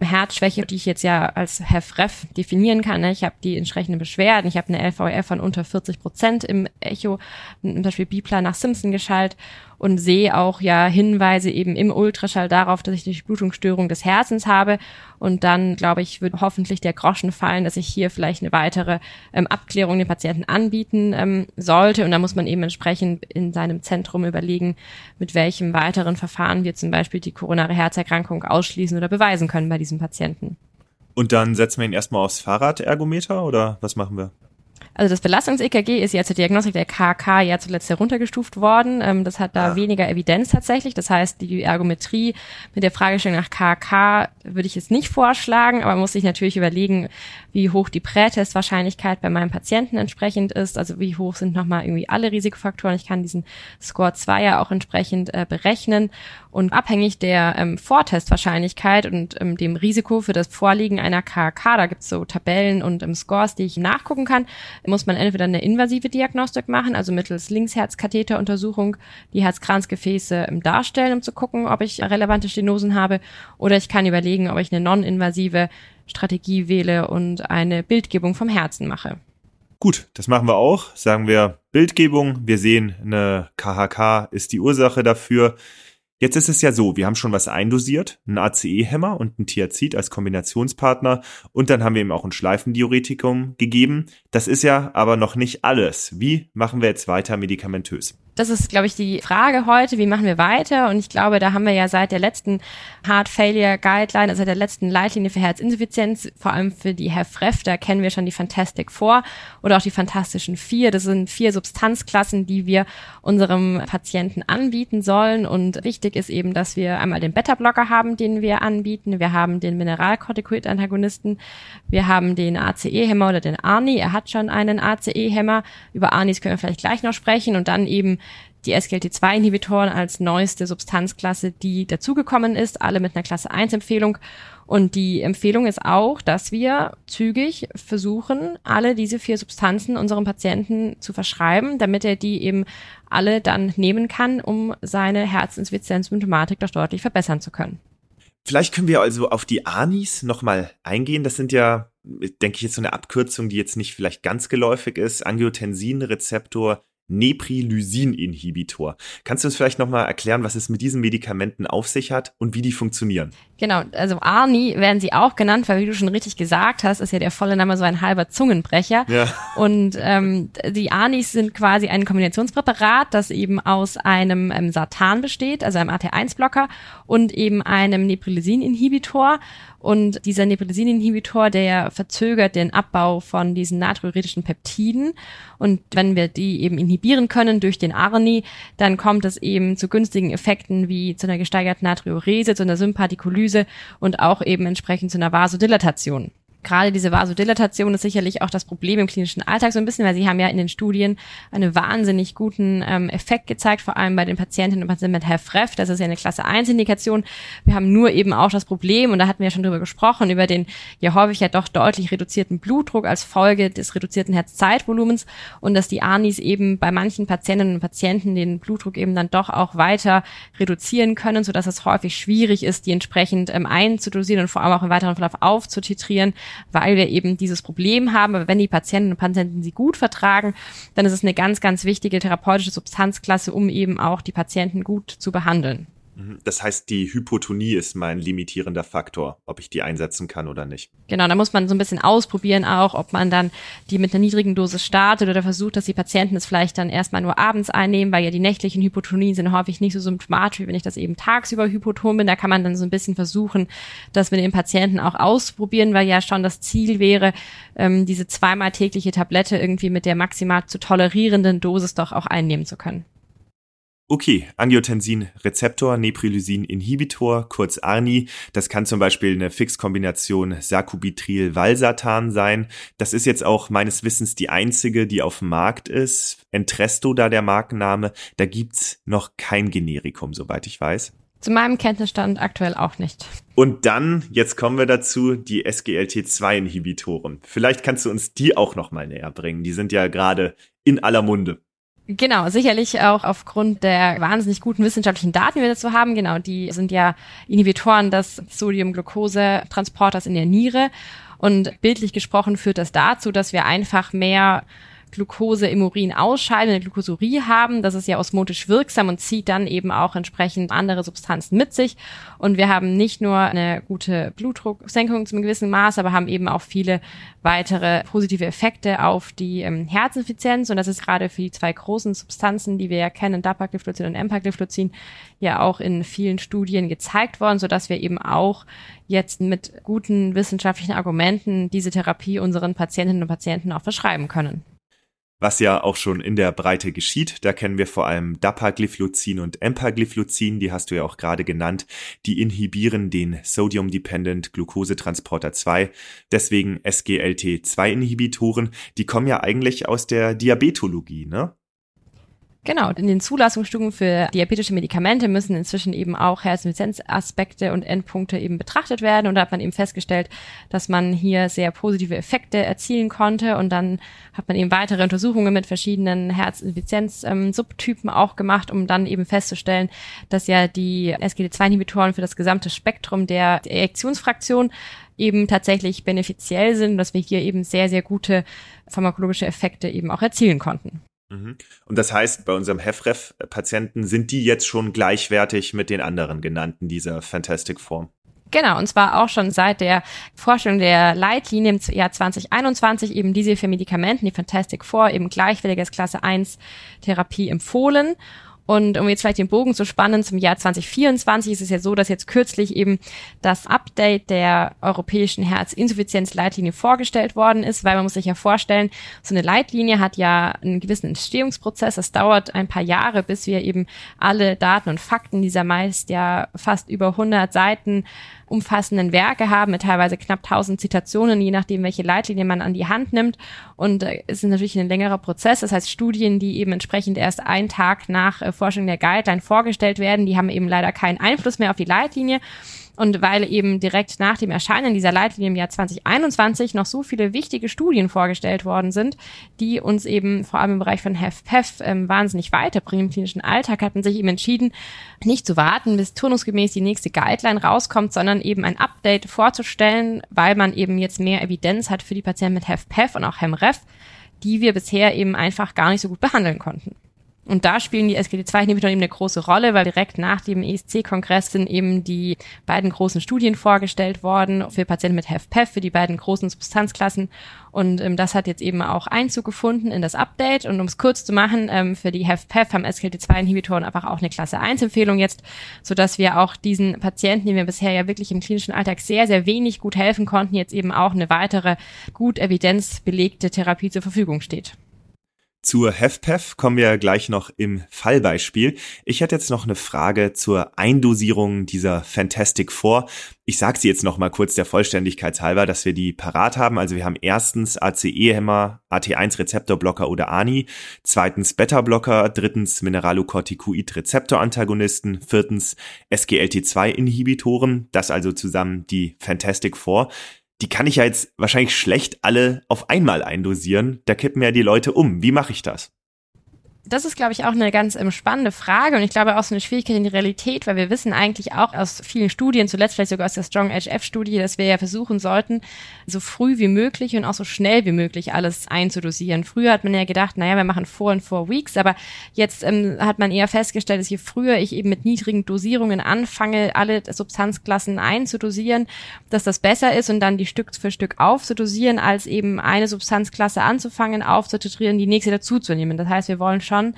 Herzschwäche, die ich jetzt ja als HFrEF definieren kann. Ne? Ich habe die entsprechenden Beschwerden. Ich habe eine LVEF von unter 40 Prozent im Echo, zum Beispiel Biplan nach Simpson geschaltet und sehe auch ja Hinweise eben im Ultraschall darauf, dass ich die Blutungsstörung des Herzens habe. Und dann, glaube ich, wird hoffentlich der Groschen fallen, dass ich hier vielleicht eine weitere ähm, Abklärung den Patienten anbieten ähm, sollte. Und da muss man eben entsprechend in seinem Zentrum überlegen, mit welchem weiteren Verfahren wir zum Beispiel die koronare Herzerkrankung ausschließen oder beweisen können bei diesem Patienten. Und dann setzen wir ihn erstmal aufs Fahrradergometer oder was machen wir? Also das Belastungs-EKG ist ja zur Diagnostik der KK ja zuletzt heruntergestuft worden. Ähm, das hat da ah. weniger Evidenz tatsächlich. Das heißt, die Ergometrie mit der Fragestellung nach KK würde ich jetzt nicht vorschlagen, aber man muss sich natürlich überlegen, wie hoch die Prätestwahrscheinlichkeit bei meinem Patienten entsprechend ist. Also wie hoch sind nochmal irgendwie alle Risikofaktoren. Ich kann diesen Score 2 ja auch entsprechend äh, berechnen. Und abhängig der ähm, Vortestwahrscheinlichkeit und ähm, dem Risiko für das Vorliegen einer KK, da gibt's so Tabellen und ähm, Scores, die ich nachgucken kann, muss man entweder eine invasive Diagnostik machen, also mittels Linksherzkatheteruntersuchung die Herzkranzgefäße ähm, darstellen, um zu gucken, ob ich relevante Stenosen habe, oder ich kann überlegen, ob ich eine non-invasive Strategie wähle und eine Bildgebung vom Herzen mache. Gut, das machen wir auch. Sagen wir Bildgebung. Wir sehen, eine KHK ist die Ursache dafür. Jetzt ist es ja so, wir haben schon was eindosiert, ein ACE-Hämmer und ein Thiazid als Kombinationspartner und dann haben wir ihm auch ein Schleifendiuretikum gegeben. Das ist ja aber noch nicht alles. Wie machen wir jetzt weiter medikamentös? Das ist, glaube ich, die Frage heute, wie machen wir weiter? Und ich glaube, da haben wir ja seit der letzten Heart Failure Guideline, also der letzten Leitlinie für Herzinsuffizienz, vor allem für die HFrEF, da kennen wir schon die Fantastic Four oder auch die Fantastischen Vier. Das sind vier Substanzklassen, die wir unserem Patienten anbieten sollen. Und wichtig ist eben, dass wir einmal den Beta-Blocker haben, den wir anbieten. Wir haben den Mineralkortikoid-Antagonisten. Wir haben den ACE-Hämmer oder den ARNI. Er hat schon einen ACE-Hämmer. Über ARNIs können wir vielleicht gleich noch sprechen. Und dann eben die SGLT2-Inhibitoren als neueste Substanzklasse, die dazugekommen ist, alle mit einer Klasse 1-Empfehlung. Und die Empfehlung ist auch, dass wir zügig versuchen, alle diese vier Substanzen unserem Patienten zu verschreiben, damit er die eben alle dann nehmen kann, um seine Herzinsuffizienzsymptomatik doch deutlich verbessern zu können. Vielleicht können wir also auf die ANIs nochmal eingehen. Das sind ja, denke ich, jetzt so eine Abkürzung, die jetzt nicht vielleicht ganz geläufig ist. Angiotensin-Rezeptor Neprilysin-Inhibitor. Kannst du uns vielleicht nochmal erklären, was es mit diesen Medikamenten auf sich hat und wie die funktionieren? Genau, also ARNI werden sie auch genannt, weil wie du schon richtig gesagt hast, ist ja der volle Name so ein halber Zungenbrecher. Ja. Und ähm, die ARNIs sind quasi ein Kombinationspräparat, das eben aus einem ähm, Satan besteht, also einem AT1-Blocker und eben einem Neprilysin-Inhibitor. Und dieser Neprilysin-Inhibitor, der verzögert den Abbau von diesen natriuretischen Peptiden. Und wenn wir die eben inhibieren können durch den ARNI, dann kommt es eben zu günstigen Effekten wie zu einer gesteigerten Natriurese, zu einer Sympathikolyse und auch eben entsprechend zu einer Vasodilatation gerade diese Vasodilatation ist sicherlich auch das Problem im klinischen Alltag so ein bisschen, weil sie haben ja in den Studien einen wahnsinnig guten ähm, Effekt gezeigt, vor allem bei den Patientinnen und Patienten mit HFrEF. Das ist ja eine Klasse 1 Indikation. Wir haben nur eben auch das Problem, und da hatten wir ja schon drüber gesprochen, über den ja häufig ja doch deutlich reduzierten Blutdruck als Folge des reduzierten Herzzeitvolumens und dass die ANIs eben bei manchen Patientinnen und Patienten den Blutdruck eben dann doch auch weiter reduzieren können, so dass es häufig schwierig ist, die entsprechend ähm, einzudosieren und vor allem auch im weiteren Verlauf aufzutitrieren, weil wir eben dieses Problem haben. Aber wenn die Patienten und Patienten sie gut vertragen, dann ist es eine ganz, ganz wichtige therapeutische Substanzklasse, um eben auch die Patienten gut zu behandeln. Mhm. Das heißt, die Hypotonie ist mein limitierender Faktor, ob ich die einsetzen kann oder nicht. Genau, da muss man so ein bisschen ausprobieren auch, ob man dann die mit einer niedrigen Dosis startet oder versucht, dass die Patienten es vielleicht dann erstmal nur abends einnehmen, weil ja die nächtlichen Hypotonien sind häufig nicht so symptomatisch, wie wenn ich das eben tagsüber hypoton bin. Da kann man dann so ein bisschen versuchen, das mit den Patienten auch ausprobieren, weil ja schon das Ziel wäre, ähm, diese zweimal tägliche Tablette irgendwie mit der maximal zu tolerierenden Dosis doch auch einnehmen zu können. Okay, Angiotensin-Rezeptor, Neprilysin-Inhibitor, kurz ARNI. Das kann zum Beispiel eine Fixkombination Sacubitril-Valsartan sein. Das ist jetzt auch meines Wissens die einzige, die auf dem Markt ist. Entresto da der Markenname. Da gibt's noch kein Generikum, soweit ich weiß. Zu meinem Kenntnisstand aktuell auch nicht. Und dann, jetzt kommen wir dazu, die SGLT2-Inhibitoren. Vielleicht kannst du uns die auch noch mal näher bringen. Die sind ja gerade in aller Munde. Genau, sicherlich auch aufgrund der wahnsinnig guten wissenschaftlichen Daten, die wir dazu haben. Genau, die sind ja Inhibitoren des Sodium-Glucose-Transporters in der Niere. Und bildlich gesprochen führt das dazu, dass wir einfach mehr Glucose im Urin ausscheiden, eine Glucosurie haben. Das ist ja osmotisch wirksam und zieht dann eben auch entsprechend andere Substanzen mit sich. Und wir haben nicht nur eine gute Blutdrucksenkung zum gewissen Maß, aber haben eben auch viele weitere positive Effekte auf die ähm, Herzinsuffizienz. Und das ist gerade für die zwei großen Substanzen, die wir ja kennen, Dapagliflozin und Empagliflozin, ja auch in vielen Studien gezeigt worden, sodass wir eben auch jetzt mit guten wissenschaftlichen Argumenten diese Therapie unseren Patientinnen und Patienten auch verschreiben können was ja auch schon in der Breite geschieht. Da kennen wir vor allem Dapagliflozin und Empagliflozin, die hast du ja auch gerade genannt. Die inhibieren den Sodium-Dependent Glucosetransporter 2, deswegen SGLT2-Inhibitoren. Die kommen ja eigentlich aus der Diabetologie, ne? Genau, in den Zulassungsstufen für diabetische Medikamente müssen inzwischen eben auch Herzinsuffizienzaspekte und Endpunkte eben betrachtet werden. Und da hat man eben festgestellt, dass man hier sehr positive Effekte erzielen konnte. Und dann hat man eben weitere Untersuchungen mit verschiedenen Herzinsuffizienz-Subtypen auch gemacht, um dann eben festzustellen, dass ja die SGD2-Inhibitoren für das gesamte Spektrum der Ejektionsfraktion eben tatsächlich benefiziell sind, dass wir hier eben sehr, sehr gute pharmakologische Effekte eben auch erzielen konnten. Mhm. Und das heißt, bei unserem HEFREF-Patienten sind die jetzt schon gleichwertig mit den anderen genannten dieser Fantastic Form. Genau, und zwar auch schon seit der Vorstellung der Leitlinie im Jahr 2021 eben diese für Medikamenten, die Fantastic Four, eben gleichwilliges Klasse 1 Therapie empfohlen. Und um jetzt vielleicht den Bogen zu spannen zum Jahr 2024 ist es ja so, dass jetzt kürzlich eben das Update der europäischen Herzinsuffizienzleitlinie vorgestellt worden ist, weil man muss sich ja vorstellen, so eine Leitlinie hat ja einen gewissen Entstehungsprozess. Es dauert ein paar Jahre, bis wir eben alle Daten und Fakten dieser meist ja fast über 100 Seiten umfassenden Werke haben, mit teilweise knapp 1000 Zitationen, je nachdem, welche Leitlinie man an die Hand nimmt. Und äh, es ist natürlich ein längerer Prozess. Das heißt, Studien, die eben entsprechend erst einen Tag nach äh, Forschung der Guideline vorgestellt werden, die haben eben leider keinen Einfluss mehr auf die Leitlinie. Und weil eben direkt nach dem Erscheinen dieser Leitlinie im Jahr 2021 noch so viele wichtige Studien vorgestellt worden sind, die uns eben vor allem im Bereich von HFPEF ähm, wahnsinnig weiterbringen im klinischen Alltag, hat man sich eben entschieden, nicht zu warten, bis turnusgemäß die nächste Guideline rauskommt, sondern eben ein Update vorzustellen, weil man eben jetzt mehr Evidenz hat für die Patienten mit HFPEF und auch HEMREF, die wir bisher eben einfach gar nicht so gut behandeln konnten. Und da spielen die SGD2-Inhibitoren eben eine große Rolle, weil direkt nach dem ESC-Kongress sind eben die beiden großen Studien vorgestellt worden für Patienten mit HFpEF, für die beiden großen Substanzklassen. Und ähm, das hat jetzt eben auch Einzug gefunden in das Update. Und um es kurz zu machen, ähm, für die HFpEF haben SGLT2-Inhibitoren einfach auch eine Klasse 1-Empfehlung jetzt, sodass wir auch diesen Patienten, denen wir bisher ja wirklich im klinischen Alltag sehr, sehr wenig gut helfen konnten, jetzt eben auch eine weitere gut evidenzbelegte Therapie zur Verfügung steht. Zur HEFPEF kommen wir gleich noch im Fallbeispiel. Ich hätte jetzt noch eine Frage zur Eindosierung dieser Fantastic Four. Ich sage sie jetzt noch mal kurz der Vollständigkeit halber, dass wir die parat haben. Also wir haben erstens ACE-Hämmer, AT1-Rezeptorblocker oder ANI, zweitens Beta-Blocker, drittens Mineralocorticoid-Rezeptorantagonisten, viertens SGLT2-Inhibitoren, das also zusammen die Fantastic Four die kann ich ja jetzt wahrscheinlich schlecht alle auf einmal eindosieren. Da kippen ja die Leute um. Wie mache ich das? Das ist, glaube ich, auch eine ganz ähm, spannende Frage und ich glaube auch so eine Schwierigkeit in der Realität, weil wir wissen eigentlich auch aus vielen Studien, zuletzt vielleicht sogar aus der Strong HF-Studie, dass wir ja versuchen sollten, so früh wie möglich und auch so schnell wie möglich alles einzudosieren. Früher hat man ja gedacht, naja, wir machen four and four weeks, aber jetzt ähm, hat man eher festgestellt, dass je früher ich eben mit niedrigen Dosierungen anfange, alle Substanzklassen einzudosieren, dass das besser ist und dann die Stück für Stück aufzudosieren, als eben eine Substanzklasse anzufangen, aufzutitrieren, die nächste dazuzunehmen. Das heißt, wir wollen schon schon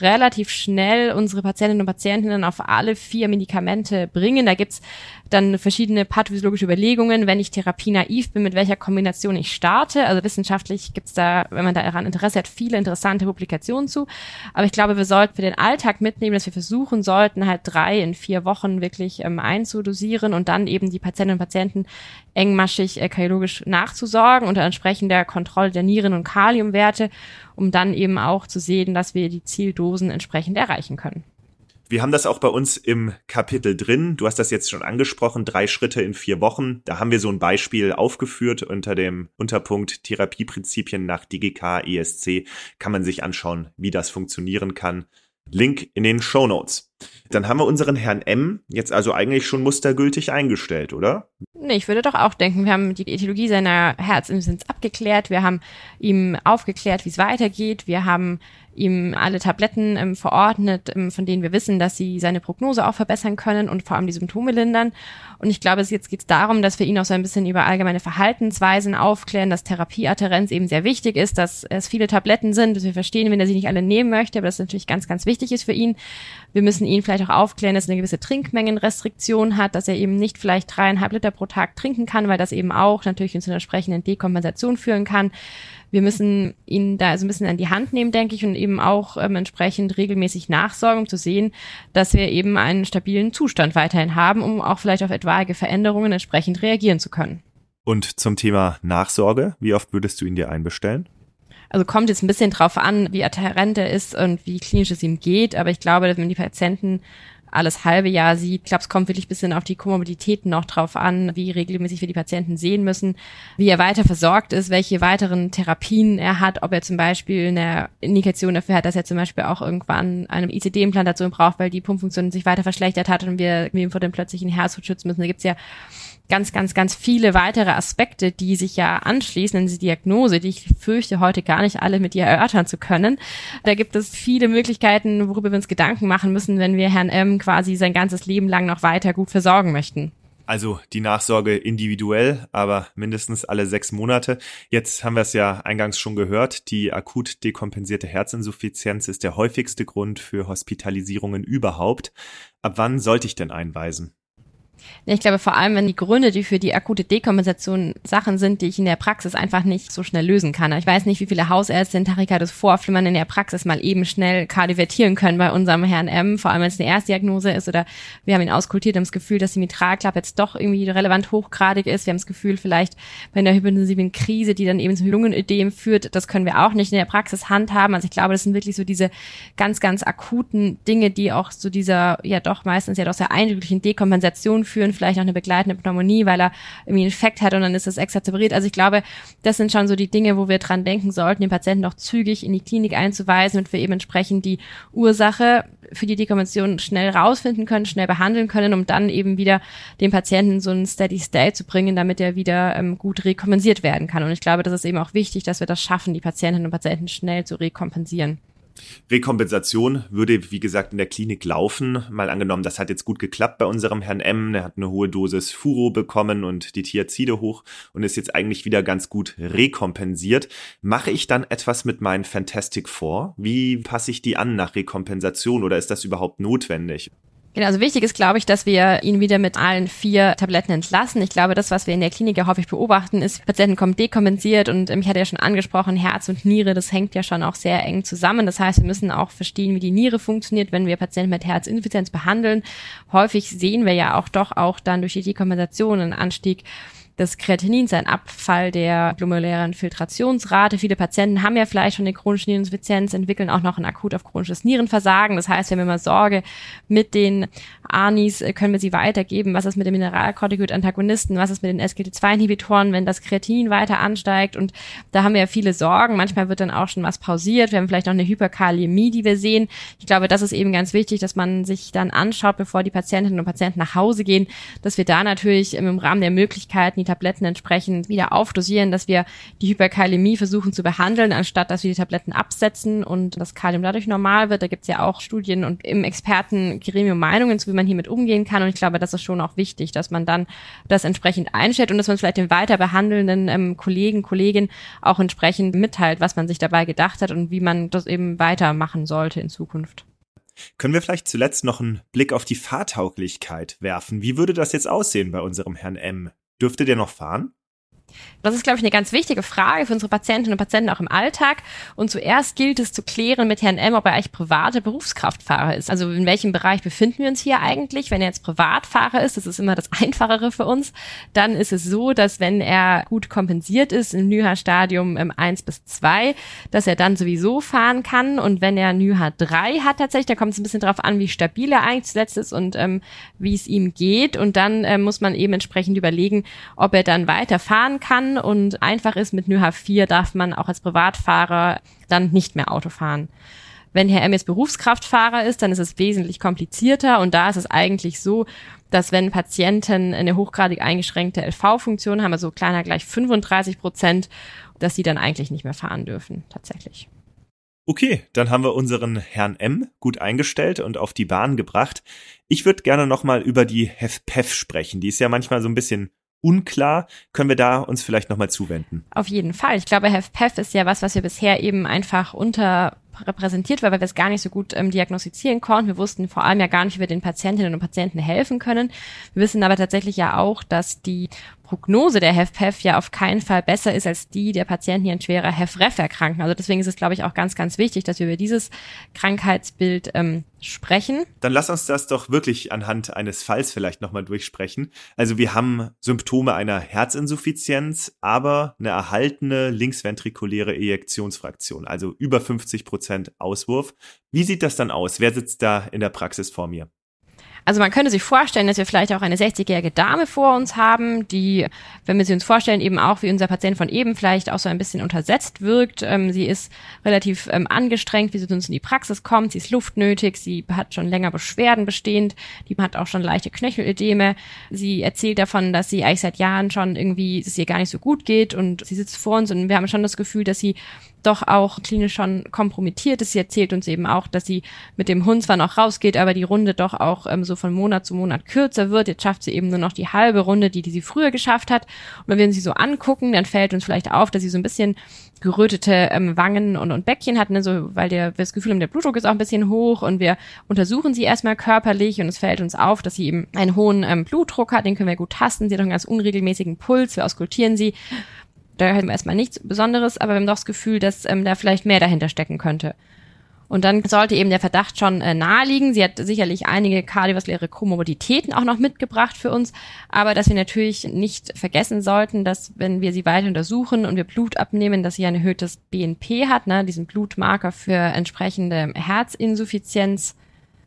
relativ schnell unsere Patientinnen und Patienten auf alle vier Medikamente bringen. Da gibt's dann verschiedene pathophysiologische Überlegungen, wenn ich therapienaiv bin, mit welcher Kombination ich starte. Also wissenschaftlich gibt's da, wenn man daran Interesse hat, viele interessante Publikationen zu. Aber ich glaube, wir sollten für den Alltag mitnehmen, dass wir versuchen sollten, halt drei in vier Wochen wirklich ähm, einzudosieren und dann eben die Patientinnen und Patienten engmaschig äh, kardiologisch nachzusorgen unter entsprechender Kontrolle der Nieren- und Kaliumwerte, um dann eben auch zu sehen, dass wir die Zieldosen entsprechend erreichen können. Wir haben das auch bei uns im Kapitel drin. Du hast das jetzt schon angesprochen, drei Schritte in vier Wochen. Da haben wir so ein Beispiel aufgeführt unter dem Unterpunkt Therapieprinzipien nach DGK ESC. Kann man sich anschauen, wie das funktionieren kann. Link in den Show Notes. Dann haben wir unseren Herrn M jetzt also eigentlich schon mustergültig eingestellt, oder? Nee, ich würde doch auch denken, wir haben die Ethologie seiner Herzinsens abgeklärt, wir haben ihm aufgeklärt, wie es weitergeht, wir haben ihm alle Tabletten ähm, verordnet, ähm, von denen wir wissen, dass sie seine Prognose auch verbessern können und vor allem die Symptome lindern. Und ich glaube, jetzt geht es darum, dass wir ihn auch so ein bisschen über allgemeine Verhaltensweisen aufklären, dass Therapieadherenz eben sehr wichtig ist, dass es viele Tabletten sind, dass wir verstehen, wenn er sie nicht alle nehmen möchte, aber das natürlich ganz, ganz wichtig ist für ihn. Wir müssen ihn vielleicht auch aufklären, dass er eine gewisse Trinkmengenrestriktion hat, dass er eben nicht vielleicht dreieinhalb Liter pro Tag trinken kann, weil das eben auch natürlich zu einer entsprechenden Dekompensation führen kann wir müssen ihn da so ein bisschen an die Hand nehmen, denke ich, und eben auch ähm, entsprechend regelmäßig nachsorgen, um zu sehen, dass wir eben einen stabilen Zustand weiterhin haben, um auch vielleicht auf etwaige Veränderungen entsprechend reagieren zu können. Und zum Thema Nachsorge, wie oft würdest du ihn dir einbestellen? Also kommt jetzt ein bisschen drauf an, wie adherent er ist und wie klinisch es ihm geht, aber ich glaube, wenn die Patienten alles halbe Jahr sieht. Ich glaube, es kommt wirklich ein bisschen auf die Komorbiditäten noch drauf an, wie regelmäßig wir die Patienten sehen müssen, wie er weiter versorgt ist, welche weiteren Therapien er hat, ob er zum Beispiel eine Indikation dafür hat, dass er zum Beispiel auch irgendwann eine ICD-Implantation braucht, weil die Pumpfunktion sich weiter verschlechtert hat und wir ihm vor dem plötzlichen Herztod schützen müssen. Da gibt's ja ganz, ganz, ganz viele weitere Aspekte, die sich ja anschließen in diese Diagnose, die ich fürchte, heute gar nicht alle mit dir erörtern zu können. Da gibt es viele Möglichkeiten, worüber wir uns Gedanken machen müssen, wenn wir Herrn M quasi sein ganzes Leben lang noch weiter gut versorgen möchten. Also die Nachsorge individuell, aber mindestens alle sechs Monate. Jetzt haben wir es ja eingangs schon gehört, die akut dekompensierte Herzinsuffizienz ist der häufigste Grund für Hospitalisierungen überhaupt. Ab wann sollte ich denn einweisen? Ich glaube vor allem, wenn die Gründe, die für die akute Dekompensation Sachen sind, die ich in der Praxis einfach nicht so schnell lösen kann. Ich weiß nicht, wie viele Hausärzte in Tachykardis vorflimmern in der Praxis mal eben schnell kardiovertieren können bei unserem Herrn M, vor allem wenn es eine Erstdiagnose ist oder wir haben ihn auskultiert, haben das Gefühl, dass die Mitralklappe jetzt doch irgendwie relevant hochgradig ist. Wir haben das Gefühl, vielleicht bei einer hyperintensiven Krise, die dann eben zum Lungenödem führt, das können wir auch nicht in der Praxis handhaben. Also ich glaube, das sind wirklich so diese ganz, ganz akuten Dinge, die auch zu dieser ja doch meistens ja doch sehr eindrücklichen Dekompensation führen, vielleicht noch eine begleitende Pneumonie, weil er irgendwie einen Infekt hat und dann ist das exazerberiert. Also ich glaube, das sind schon so die Dinge, wo wir dran denken sollten, den Patienten noch zügig in die Klinik einzuweisen und wir eben entsprechend die Ursache für die Dekompension schnell rausfinden können, schnell behandeln können, um dann eben wieder den Patienten so einen Steady State zu bringen, damit er wieder ähm, gut rekompensiert werden kann. Und ich glaube, das ist eben auch wichtig, dass wir das schaffen, die Patientinnen und Patienten schnell zu rekompensieren. Rekompensation würde, wie gesagt, in der Klinik laufen. Mal angenommen, das hat jetzt gut geklappt bei unserem Herrn M. Er hat eine hohe Dosis Furo bekommen und die Thiazide hoch und ist jetzt eigentlich wieder ganz gut rekompensiert. Mache ich dann etwas mit meinen Fantastic Four? Wie passe ich die an nach Rekompensation oder ist das überhaupt notwendig? Genau, also wichtig ist, glaube ich, dass wir ihn wieder mit allen vier Tabletten entlassen. Ich glaube, das, was wir in der Klinik ja häufig beobachten, ist, Patienten kommen dekompensiert und ich hatte ja schon angesprochen, Herz und Niere, das hängt ja schon auch sehr eng zusammen. Das heißt, wir müssen auch verstehen, wie die Niere funktioniert, wenn wir Patienten mit Herzinsuffizienz behandeln. Häufig sehen wir ja auch doch auch dann durch die Dekompensation einen Anstieg des Kreatinins, ein Abfall der glomerulären Filtrationsrate. Viele Patienten haben ja vielleicht schon eine chronische Niereninsuffizienz, entwickeln auch noch ein akut auf chronisches Nierenversagen. Das heißt, wir haben immer Sorge mit den ANIs, äh, können wir sie weitergeben? Was ist mit den Mineralkortikoid-Antagonisten? Was ist mit den SGLT2-Inhibitoren, wenn das Kreatinin weiter ansteigt? Und da haben wir ja viele Sorgen. Manchmal wird dann auch schon was pausiert. Wir haben vielleicht noch eine Hyperkaliämie, die wir sehen. Ich glaube, das ist eben ganz wichtig, dass man sich dann anschaut, bevor die Patientinnen und Patienten nach Hause gehen, dass wir da natürlich im Rahmen der Möglichkeiten die Tabletten entsprechend wieder aufdosieren, dass wir die Hyperkalämie versuchen zu behandeln, anstatt dass wir die Tabletten absetzen und das Kalium dadurch normal wird. Da gibt es ja auch Studien und im Expertengremium Meinungen zu, wie man hiermit umgehen kann. Und ich glaube, das ist schon auch wichtig, dass man dann das entsprechend einstellt und dass man vielleicht den weiter behandelnden ähm, Kollegen, Kolleginnen auch entsprechend mitteilt, was man sich dabei gedacht hat und wie man das eben weitermachen sollte in Zukunft. Können wir vielleicht zuletzt noch einen Blick auf die Fahrtauglichkeit werfen? Wie würde das jetzt aussehen bei unserem Herrn M? Dürfte der noch fahren? Das ist, glaube ich, eine ganz wichtige Frage für unsere Patientinnen und Patienten auch im Alltag. Und zuerst gilt es zu klären mit Herrn M., ob er eigentlich privater Berufskraftfahrer ist. Also in welchem Bereich befinden wir uns hier eigentlich? Wenn er jetzt Privatfahrer ist, das ist immer das (laughs) Einfachere für uns, dann ist es so, dass wenn er gut kompensiert ist im NYHA-Stadium ähm, 1 bis 2, dass er dann sowieso fahren kann. Und wenn er NYHA 3 hat tatsächlich, da kommt es ein bisschen darauf an, wie stabil er eigentlich zuletzt ist und ähm, wie es ihm geht. Und dann äh, muss man eben entsprechend überlegen, ob er dann weiterfahren kann und einfach ist mit NÜH 4 darf man auch als Privatfahrer dann nicht mehr Auto fahren. Wenn Herr M jetzt Berufskraftfahrer ist, dann ist es wesentlich komplizierter und da ist es eigentlich so, dass wenn Patienten eine hochgradig eingeschränkte LV-Funktion haben, also kleiner gleich 35 Prozent, dass sie dann eigentlich nicht mehr fahren dürfen, tatsächlich. Okay, dann haben wir unseren Herrn M gut eingestellt und auf die Bahn gebracht. Ich würde gerne nochmal über die HEFPEF sprechen. Die ist ja manchmal so ein bisschen unklar. Können wir da uns vielleicht nochmal zuwenden? Auf jeden Fall. Ich glaube, HFPEF ist ja was, was wir bisher eben einfach unter repräsentiert war, weil wir es gar nicht so gut ähm, diagnostizieren konnten. Wir wussten vor allem ja gar nicht, wie wir den Patientinnen und Patienten helfen können. Wir wissen aber tatsächlich ja auch, dass die Prognose der HEF-PEF ja auf keinen Fall besser ist als die der Patienten, die an schwerer HEF-REF erkranken. Also deswegen ist es, glaube ich, auch ganz, ganz wichtig, dass wir über dieses Krankheitsbild ähm, sprechen. Dann lass uns das doch wirklich anhand eines Falls vielleicht nochmal durchsprechen. Also wir haben Symptome einer Herzinsuffizienz, aber eine erhaltene linksventrikuläre Ejektionsfraktion, also über 50 Prozent Auswurf. Wie sieht das dann aus? Wer sitzt da in der Praxis vor mir? Also man könnte sich vorstellen, dass wir vielleicht auch eine 60-jährige Dame vor uns haben, die, wenn wir sie uns vorstellen, eben auch wie unser Patient von eben vielleicht auch so ein bisschen untersetzt wirkt. Ähm, sie ist relativ ähm, angestrengt, wie sie zu uns in die Praxis kommt. Sie ist luftnötig, sie hat schon länger Beschwerden bestehend, die hat auch schon leichte Knöchelödeme. Sie erzählt davon, dass sie eigentlich seit Jahren schon irgendwie, dass es ihr gar nicht so gut geht und sie sitzt vor uns und wir haben schon das Gefühl, dass sie doch auch klinisch schon kompromittiert ist. Sie erzählt uns eben auch, dass sie mit dem Hund zwar noch rausgeht, aber die Runde doch auch ähm, so von Monat zu Monat kürzer wird. Jetzt schafft sie eben nur noch die halbe Runde, die, die sie früher geschafft hat. Und wenn wir sie so angucken, dann fällt uns vielleicht auf, dass sie so ein bisschen gerötete ähm, Wangen und, und Bäckchen hat, ne, so, weil der, wir das Gefühl haben, der Blutdruck ist auch ein bisschen hoch und wir untersuchen sie erstmal körperlich und es fällt uns auf, dass sie eben einen hohen ähm, Blutdruck hat, den können wir gut tasten, sie hat einen ganz unregelmäßigen Puls, wir auskultieren sie da haben wir erstmal nichts Besonderes, aber wir haben doch das Gefühl, dass ähm, da vielleicht mehr dahinter stecken könnte. Und dann sollte eben der Verdacht schon äh, naheliegen. Sie hat sicherlich einige kardiovaskuläre Komorbiditäten auch noch mitgebracht für uns, aber dass wir natürlich nicht vergessen sollten, dass wenn wir sie weiter untersuchen und wir Blut abnehmen, dass sie ein erhöhtes BNP hat, ne, diesen Blutmarker für entsprechende Herzinsuffizienz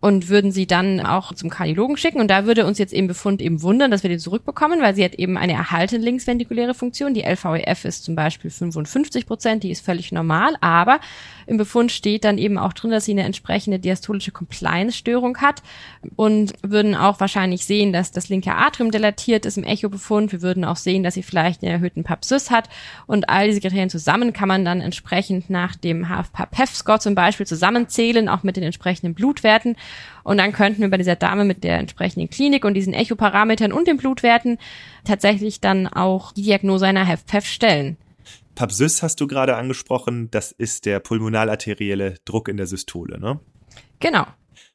und würden sie dann auch zum Kardiologen schicken. Und da würde uns jetzt eben Befund eben wundern, dass wir den zurückbekommen, weil sie hat eben eine erhaltene linksventrikuläre Funktion. Die LVEF ist zum Beispiel 55 Prozent, die ist völlig normal, aber im Befund steht dann eben auch drin, dass sie eine entsprechende diastolische Compliance-Störung hat und würden auch wahrscheinlich sehen, dass das linke Atrium dilatiert ist im Echo-Befund. Wir würden auch sehen, dass sie vielleicht einen erhöhten Papsys hat und all diese Kriterien zusammen kann man dann entsprechend nach dem HFPAP-score zum Beispiel zusammenzählen, auch mit den entsprechenden Blutwerten und dann könnten wir bei dieser Dame mit der entsprechenden Klinik und diesen Echoparametern und den Blutwerten tatsächlich dann auch die Diagnose einer HFpEF stellen. Papsys hast du gerade angesprochen, das ist der pulmonalarterielle Druck in der Systole, ne? Genau.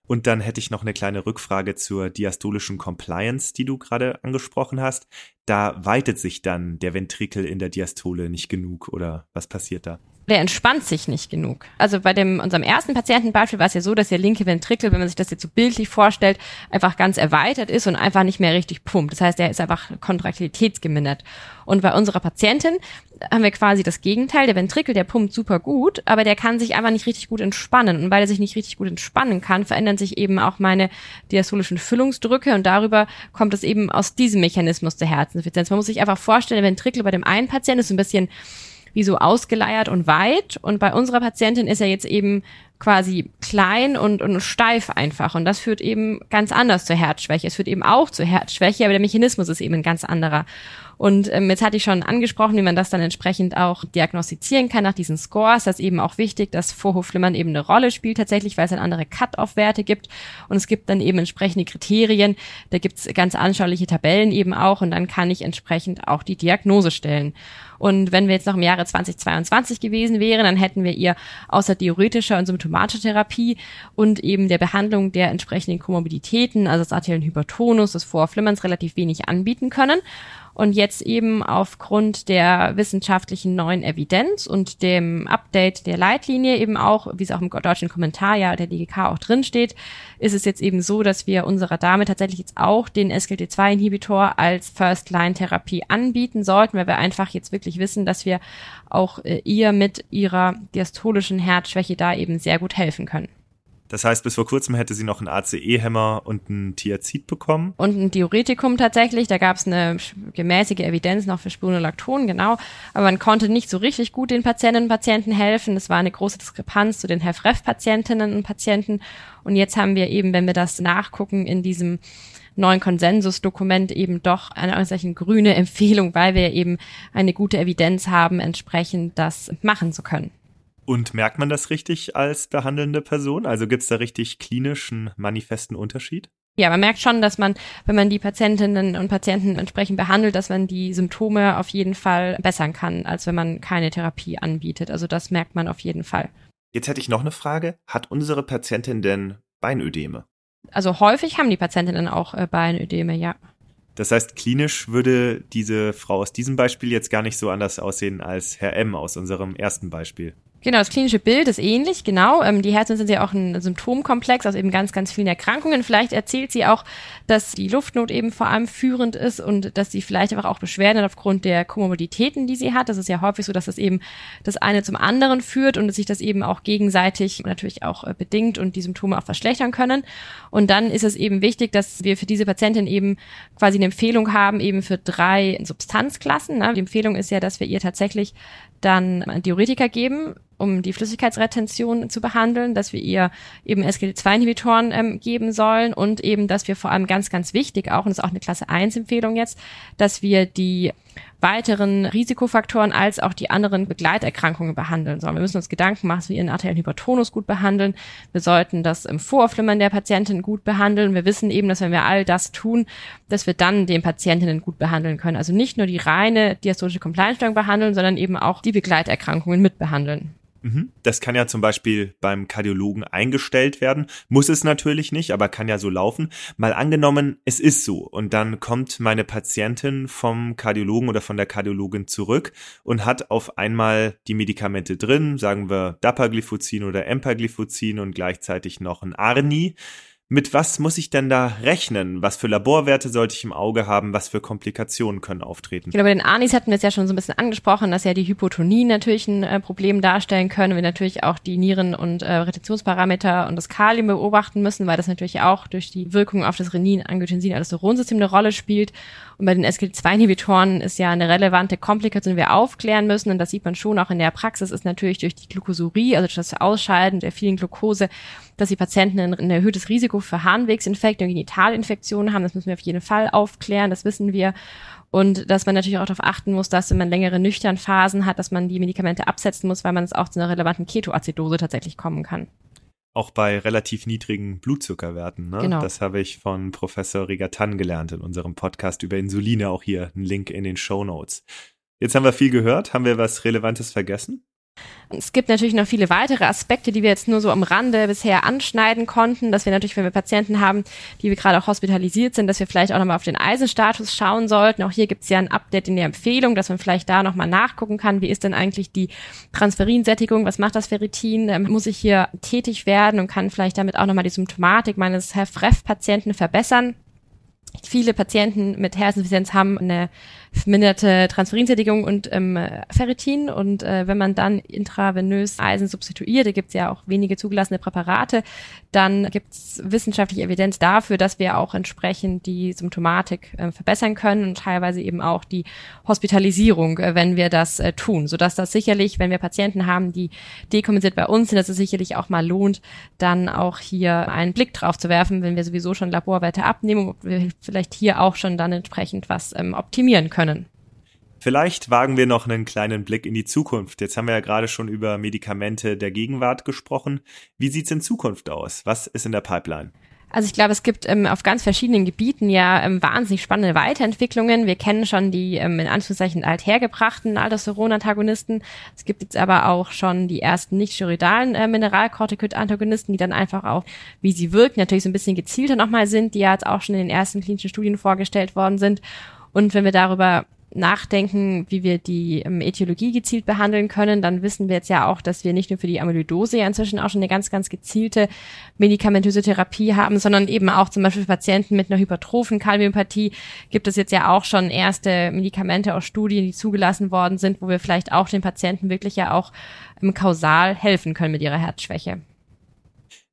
Und dann hätte ich noch eine kleine Rückfrage zur diastolischen Compliance, die du gerade angesprochen hast. Da weitet sich dann der Ventrikel in der Diastole nicht genug oder was passiert da? Der entspannt sich nicht genug. Also bei dem unserem ersten Patientenbeispiel war es ja so, dass der linke Ventrikel, wenn man sich das jetzt so bildlich vorstellt, einfach ganz erweitert ist und einfach nicht mehr richtig pumpt. Das heißt, er ist einfach kontraktilitätsgemindert. Und bei unserer Patientin haben wir quasi das Gegenteil. Der Ventrikel, der pumpt super gut, aber der kann sich einfach nicht richtig gut entspannen. Und weil er sich nicht richtig gut entspannen kann, verändern sich eben auch meine diastolischen Füllungsdrücke und darüber kommt es eben aus diesem Mechanismus der Herzinsuffizienz. Man muss sich einfach vorstellen, der Ventrikel bei dem einen Patienten ist ein bisschen wie so ausgeleiert und weit. Und bei unserer Patientin ist er jetzt eben quasi klein und, und steif einfach. Und das führt eben ganz anders zur Herzschwäche. Es führt eben auch zur Herzschwäche, aber der Mechanismus ist eben ein ganz anderer. Und ähm, jetzt hatte ich schon angesprochen, wie man das dann entsprechend auch diagnostizieren kann nach diesen Scores. Das ist eben auch wichtig, dass Vorhofflimmern eben eine Rolle spielt tatsächlich, weil es dann andere Cut-off-Werte gibt. Und es gibt dann eben entsprechende Kriterien. Da gibt es ganz anschauliche Tabellen eben auch. Und dann kann ich entsprechend auch die Diagnose stellen. Und wenn wir jetzt noch im Jahre 2022 gewesen wären, dann hätten wir ihr außer theoretischer und symptomatischer Therapie und eben der Behandlung der entsprechenden Komorbiditäten, also des arteriellen Hypertonus, des Vorflimmerns, relativ wenig anbieten können und jetzt eben aufgrund der wissenschaftlichen neuen Evidenz und dem Update der Leitlinie eben auch, wie es auch im deutschen Kommentar ja der DGK auch drin steht, ist es jetzt eben so, dass wir unserer Dame tatsächlich jetzt auch den SGLT2-Inhibitor als First-Line-Therapie anbieten sollten, weil wir einfach jetzt wirklich wissen, dass wir auch äh, ihr mit ihrer diastolischen Herzschwäche da eben sehr gut helfen können. Das heißt, bis vor kurzem hätte sie noch einen ACE-Hämmer und ein Thiazid bekommen. Und ein Diuretikum tatsächlich. Da gab es eine gemäßige Evidenz noch für Spironolacton, genau. Aber man konnte nicht so richtig gut den Patientinnen und Patienten helfen. Es war eine große Diskrepanz zu den HFrEF-Patientinnen und Patienten. Und jetzt haben wir eben, wenn wir das nachgucken, in diesem neuen Konsensusdokument eben doch eine solche grüne Empfehlung, weil wir eben eine gute Evidenz haben, entsprechend das machen zu können. Und merkt man das richtig als behandelnde Person? Also gibt es da richtig klinischen, manifesten Unterschied? Ja, man merkt schon, dass man, wenn man die Patientinnen und Patienten entsprechend behandelt, dass man die Symptome auf jeden Fall bessern kann, als wenn man keine Therapie anbietet. Also das merkt man auf jeden Fall. Jetzt hätte ich noch eine Frage. Hat unsere Patientin denn Beinödeme? Also häufig haben die Patientinnen auch äh, Beinödeme, ja. Das heißt, klinisch würde diese Frau aus diesem Beispiel jetzt gar nicht so anders aussehen als Herr M aus unserem ersten Beispiel. Genau, das klinische Bild ist ähnlich, genau. Ähm, die Herzen sind ja auch ein Symptomkomplex aus eben ganz, ganz vielen Erkrankungen. Vielleicht erzählt sie auch, dass die Luftnot eben vor allem führend ist und dass sie vielleicht einfach auch Beschwerden hat aufgrund der Komorbiditäten, die sie hat. Das ist ja häufig so, dass das eben das eine zum anderen führt und dass sich das eben auch gegenseitig natürlich auch äh, bedingt und die Symptome auch verschlechtern können. Und dann ist es eben wichtig, dass wir für diese Patientin eben quasi eine Empfehlung haben, eben für drei Substanzklassen. Ne? Die Empfehlung ist ja, dass wir ihr tatsächlich dann Diuretika geben, um die Flüssigkeitsretention zu behandeln, dass wir ihr eben SGLT2-Inhibitoren ähm, geben sollen und eben, dass wir vor allem ganz, ganz wichtig auch, und das ist auch eine Klasse 1-Empfehlung jetzt, dass wir die weiteren Risikofaktoren als auch die anderen Begleiterkrankungen behandeln sollen. Wir müssen uns Gedanken machen, dass wir ihren arteriellen Hypertonus gut behandeln. Wir sollten das im Vorflimmern der Patientin gut behandeln. Wir wissen eben, dass wenn wir all das tun, dass wir dann den Patientinnen gut behandeln können. Also nicht nur die reine diastolische Compliance-Störung behandeln, sondern eben auch die Begleiterkrankungen mitbehandeln. Mhm. Das kann ja zum Beispiel beim Kardiologen eingestellt werden. Muss es natürlich nicht, aber kann ja so laufen. Mal angenommen, es ist so. Und dann kommt meine Patientin vom Kardiologen oder von der Kardiologin zurück und hat auf einmal die Medikamente drin, sagen wir Dapagliflozin oder Empagliflozin und gleichzeitig noch ein Arni mit was muss ich denn da rechnen? Was für Laborwerte sollte ich im Auge haben? Was für Komplikationen können auftreten? Genau, bei den Anis hatten wir es ja schon so ein bisschen angesprochen, dass ja die Hypotonie natürlich ein äh, Problem darstellen können. Wir natürlich auch die Nieren- und äh, Retentionsparameter und das Kalium beobachten müssen, weil das natürlich auch durch die Wirkung auf das Renin, Angiotensin, Aldosteronsystem eine Rolle spielt. Und bei den SGLT2-Inhibitoren ist ja eine relevante Komplikation, die wir aufklären müssen. Und das sieht man schon auch in der Praxis, ist natürlich durch die Glucosurie, also durch das Ausscheiden der vielen Glucose, dass die Patienten ein, ein erhöhtes Risiko für Harnwegsinfekte und Genitalinfektionen haben. Das müssen wir auf jeden Fall aufklären, das wissen wir. Und dass man natürlich auch darauf achten muss, dass wenn man längere nüchtern Phasen hat, dass man die Medikamente absetzen muss, weil man es auch zu einer relevanten Ketoazidose tatsächlich kommen kann. Auch bei relativ niedrigen Blutzuckerwerten. Ne? Genau. Das habe ich von Professor Rigatan gelernt in unserem Podcast über Insuline. Auch hier ein Link in den Show Notes. Jetzt haben wir viel gehört. Haben wir was Relevantes vergessen? Es gibt natürlich noch viele weitere Aspekte, die wir jetzt nur so am Rande bisher anschneiden konnten, dass wir natürlich, wenn wir Patienten haben, die wir gerade auch hospitalisiert sind, dass wir vielleicht auch nochmal auf den Eisenstatus schauen sollten. Auch hier gibt es ja ein Update in der Empfehlung, dass man vielleicht da nochmal nachgucken kann, wie ist denn eigentlich die Transferinsättigung, was macht das Ferritin, ähm, muss ich hier tätig werden und kann vielleicht damit auch nochmal die Symptomatik meines HFrEF-Patienten verbessern. Viele Patienten mit Herzinsuffizienz haben eine verminderte Transferinsättigung und ähm, Ferritin. Und äh, wenn man dann intravenös Eisen substituiert, da gibt es ja auch wenige zugelassene Präparate, dann gibt es wissenschaftliche Evidenz dafür, dass wir auch entsprechend die Symptomatik äh, verbessern können und teilweise eben auch die Hospitalisierung, äh, wenn wir das äh, tun. Sodass das sicherlich, wenn wir Patienten haben, die dekompensiert bei uns sind, dass es sicherlich auch mal lohnt, dann auch hier einen Blick drauf zu werfen, wenn wir sowieso schon Laborwerte abnehmen, ob wir vielleicht hier auch schon dann entsprechend was ähm, optimieren können können. Vielleicht wagen wir noch einen kleinen Blick in die Zukunft. Jetzt haben wir ja gerade schon über Medikamente der Gegenwart gesprochen. Wie sieht's in Zukunft aus? Was ist in der Pipeline? Also ich glaube, es gibt ähm, auf ganz verschiedenen Gebieten ja ähm, wahnsinnig spannende Weiterentwicklungen. Wir kennen schon die ähm, in Anführungszeichen althergebrachten Aldosteron-Antagonisten. Es gibt jetzt aber auch schon die ersten nicht-steroidalen äh, Mineralkortikoid-Antagonisten, die dann einfach auch, wie sie wirken, natürlich so ein bisschen gezielter nochmal sind, die ja jetzt auch schon in den ersten klinischen Studien vorgestellt worden sind. Und wenn wir darüber nachdenken, wie wir die ähm, Etiologie gezielt behandeln können, dann wissen wir jetzt ja auch, dass wir nicht nur für die Amyloidose ja inzwischen auch schon eine ganz, ganz gezielte medikamentöse Therapie haben, sondern eben auch zum Beispiel für Patienten mit einer hypertrophen Kalmiopathie gibt es jetzt ja auch schon erste Medikamente aus Studien, die zugelassen worden sind, wo wir vielleicht auch den Patienten wirklich ja auch ähm, kausal helfen können mit ihrer Herzschwäche.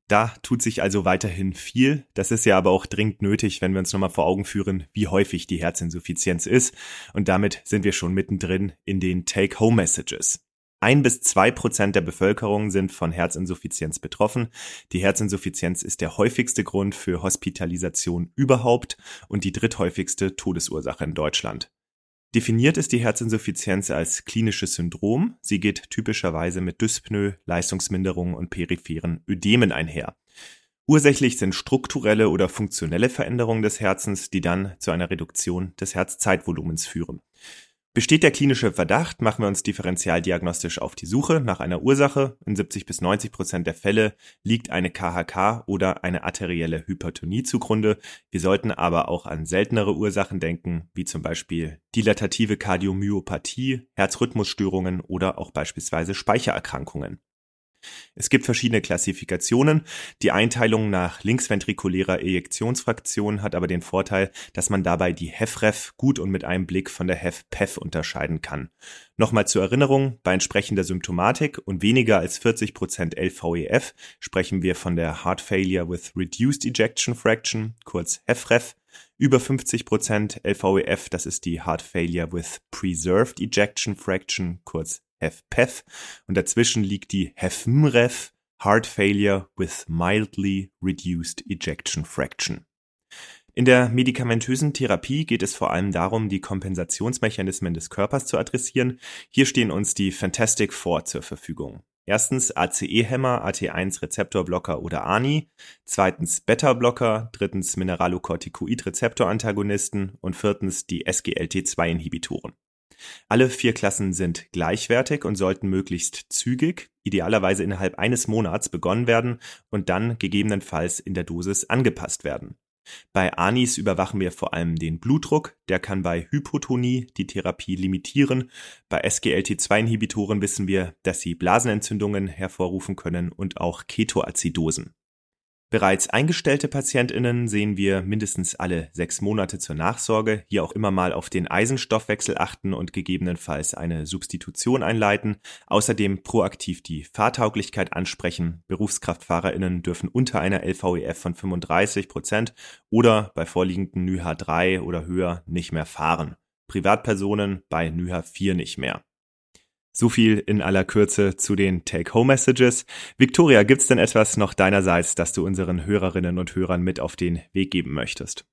Da tut sich also weiterhin viel. Das ist ja aber auch dringend nötig, wenn wir uns nochmal vor Augen führen, wie häufig die Herzinsuffizienz ist. Und damit sind wir schon mittendrin in den Take-Home-Messages. Ein bis zwei Prozent der Bevölkerung sind von Herzinsuffizienz betroffen. Die Herzinsuffizienz ist der häufigste Grund für Hospitalisation überhaupt und die dritthäufigste Todesursache in Deutschland. Definiert ist die Herzinsuffizienz als klinisches Syndrom. Sie geht typischerweise mit Dyspnoe, Leistungsminderung und peripheren Ödemen einher. Ursächlich sind strukturelle oder funktionelle Veränderungen des Herzens, die dann zu einer Reduktion des Herzzeitvolumens führen. Besteht der klinische Verdacht, machen wir uns differentialdiagnostisch auf die Suche nach einer Ursache. In 70 bis 90 Prozent der Fälle liegt eine KHK oder eine arterielle Hypertonie zugrunde. Wir sollten aber auch an seltenere Ursachen denken, wie zum Beispiel dilatative Kardiomyopathie, Herzrhythmusstörungen oder auch beispielsweise Speichererkrankungen. Es gibt verschiedene Klassifikationen. Die Einteilung nach linksventrikulärer Ejektionsfraktion hat aber den Vorteil, dass man dabei die HEFREF gut und mit einem Blick von der HEF-PEF unterscheiden kann. Nochmal zur Erinnerung, bei entsprechender Symptomatik und weniger als 40% LVEF sprechen wir von der Heart Failure with Reduced Ejection Fraction, kurz HEFREF. Über 50% LVEF, das ist die Heart Failure with Preserved Ejection Fraction, kurz HFpEF und dazwischen liegt die HFMREF, Heart Failure with Mildly Reduced Ejection Fraction. In der medikamentösen Therapie geht es vor allem darum, die Kompensationsmechanismen des Körpers zu adressieren. Hier stehen uns die Fantastic Four zur Verfügung. Erstens ACE-Hämmer, AT1-Rezeptorblocker oder ANI, zweitens Beta-Blocker, drittens Mineralocorticoid-Rezeptorantagonisten und viertens die SGLT2-Inhibitoren. Alle vier Klassen sind gleichwertig und sollten möglichst zügig, idealerweise innerhalb eines Monats begonnen werden und dann gegebenenfalls in der Dosis angepasst werden. Bei Anis überwachen wir vor allem den Blutdruck, der kann bei Hypotonie die Therapie limitieren. Bei SGLT2-Inhibitoren wissen wir, dass sie Blasenentzündungen hervorrufen können und auch Ketoazidosen. Bereits eingestellte PatientInnen sehen wir mindestens alle sechs Monate zur Nachsorge, hier auch immer mal auf den Eisenstoffwechsel achten und gegebenenfalls eine Substitution einleiten, außerdem proaktiv die Fahrtauglichkeit ansprechen. BerufskraftfahrerInnen dürfen unter einer LVEF von 35 Prozent oder bei vorliegenden NYHA 3 oder höher nicht mehr fahren. Privatpersonen bei NYHA 4 nicht mehr. So viel in aller Kürze zu den Take-Home-Messages. Victoria, gibt's denn etwas noch deinerseits, das du unseren Hörerinnen und Hörern mit auf den Weg geben möchtest?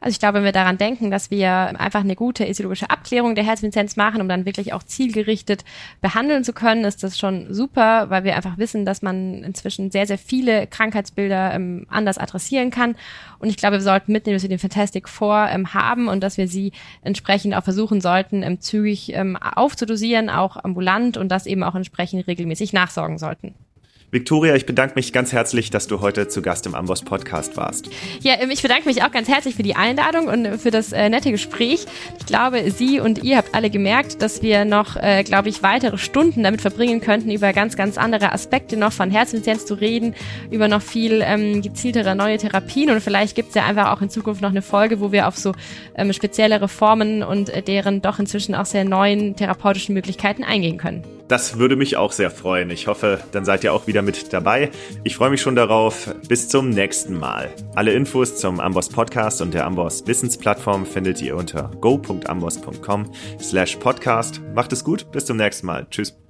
Also ich glaube, wenn wir daran denken, dass wir einfach eine gute etiologische Abklärung der Herzinsuffizienz machen, um dann wirklich auch zielgerichtet behandeln zu können, ist das schon super, weil wir einfach wissen, dass man inzwischen sehr, sehr viele Krankheitsbilder ähm, anders adressieren kann. Und ich glaube, wir sollten mitnehmen, dass wir den Fantastic Four ähm, haben und dass wir sie entsprechend auch versuchen sollten, ähm, zügig ähm, aufzudosieren, auch ambulant und das eben auch entsprechend regelmäßig nachsorgen sollten. Victoria, ich bedanke mich ganz herzlich, dass du heute zu Gast im Amboss Podcast warst. Ja, ähm, ich bedanke mich auch ganz herzlich für die Einladung und für das äh, nette Gespräch. Ich glaube, Sie und ihr habt alle gemerkt, dass wir noch, äh, glaube ich, weitere Stunden damit verbringen könnten, über ganz, ganz andere Aspekte noch von Herzinsuffizienz zu reden, über noch viel ähm, gezieltere neue Therapien und vielleicht gibt es ja einfach auch in Zukunft noch eine Folge, wo wir auf so ähm, spezielle Reformen und äh, deren doch inzwischen auch sehr neuen therapeutischen Möglichkeiten eingehen können. Das würde mich auch sehr freuen. Ich hoffe, dann seid ihr auch wieder mit dabei. Ich freue mich schon darauf. Bis zum nächsten Mal. Alle Infos zum Amboss Podcast und der Amboss Wissensplattform findet ihr unter go.amboss.com slash podcast. Macht es gut. Bis zum nächsten Mal. Tschüss.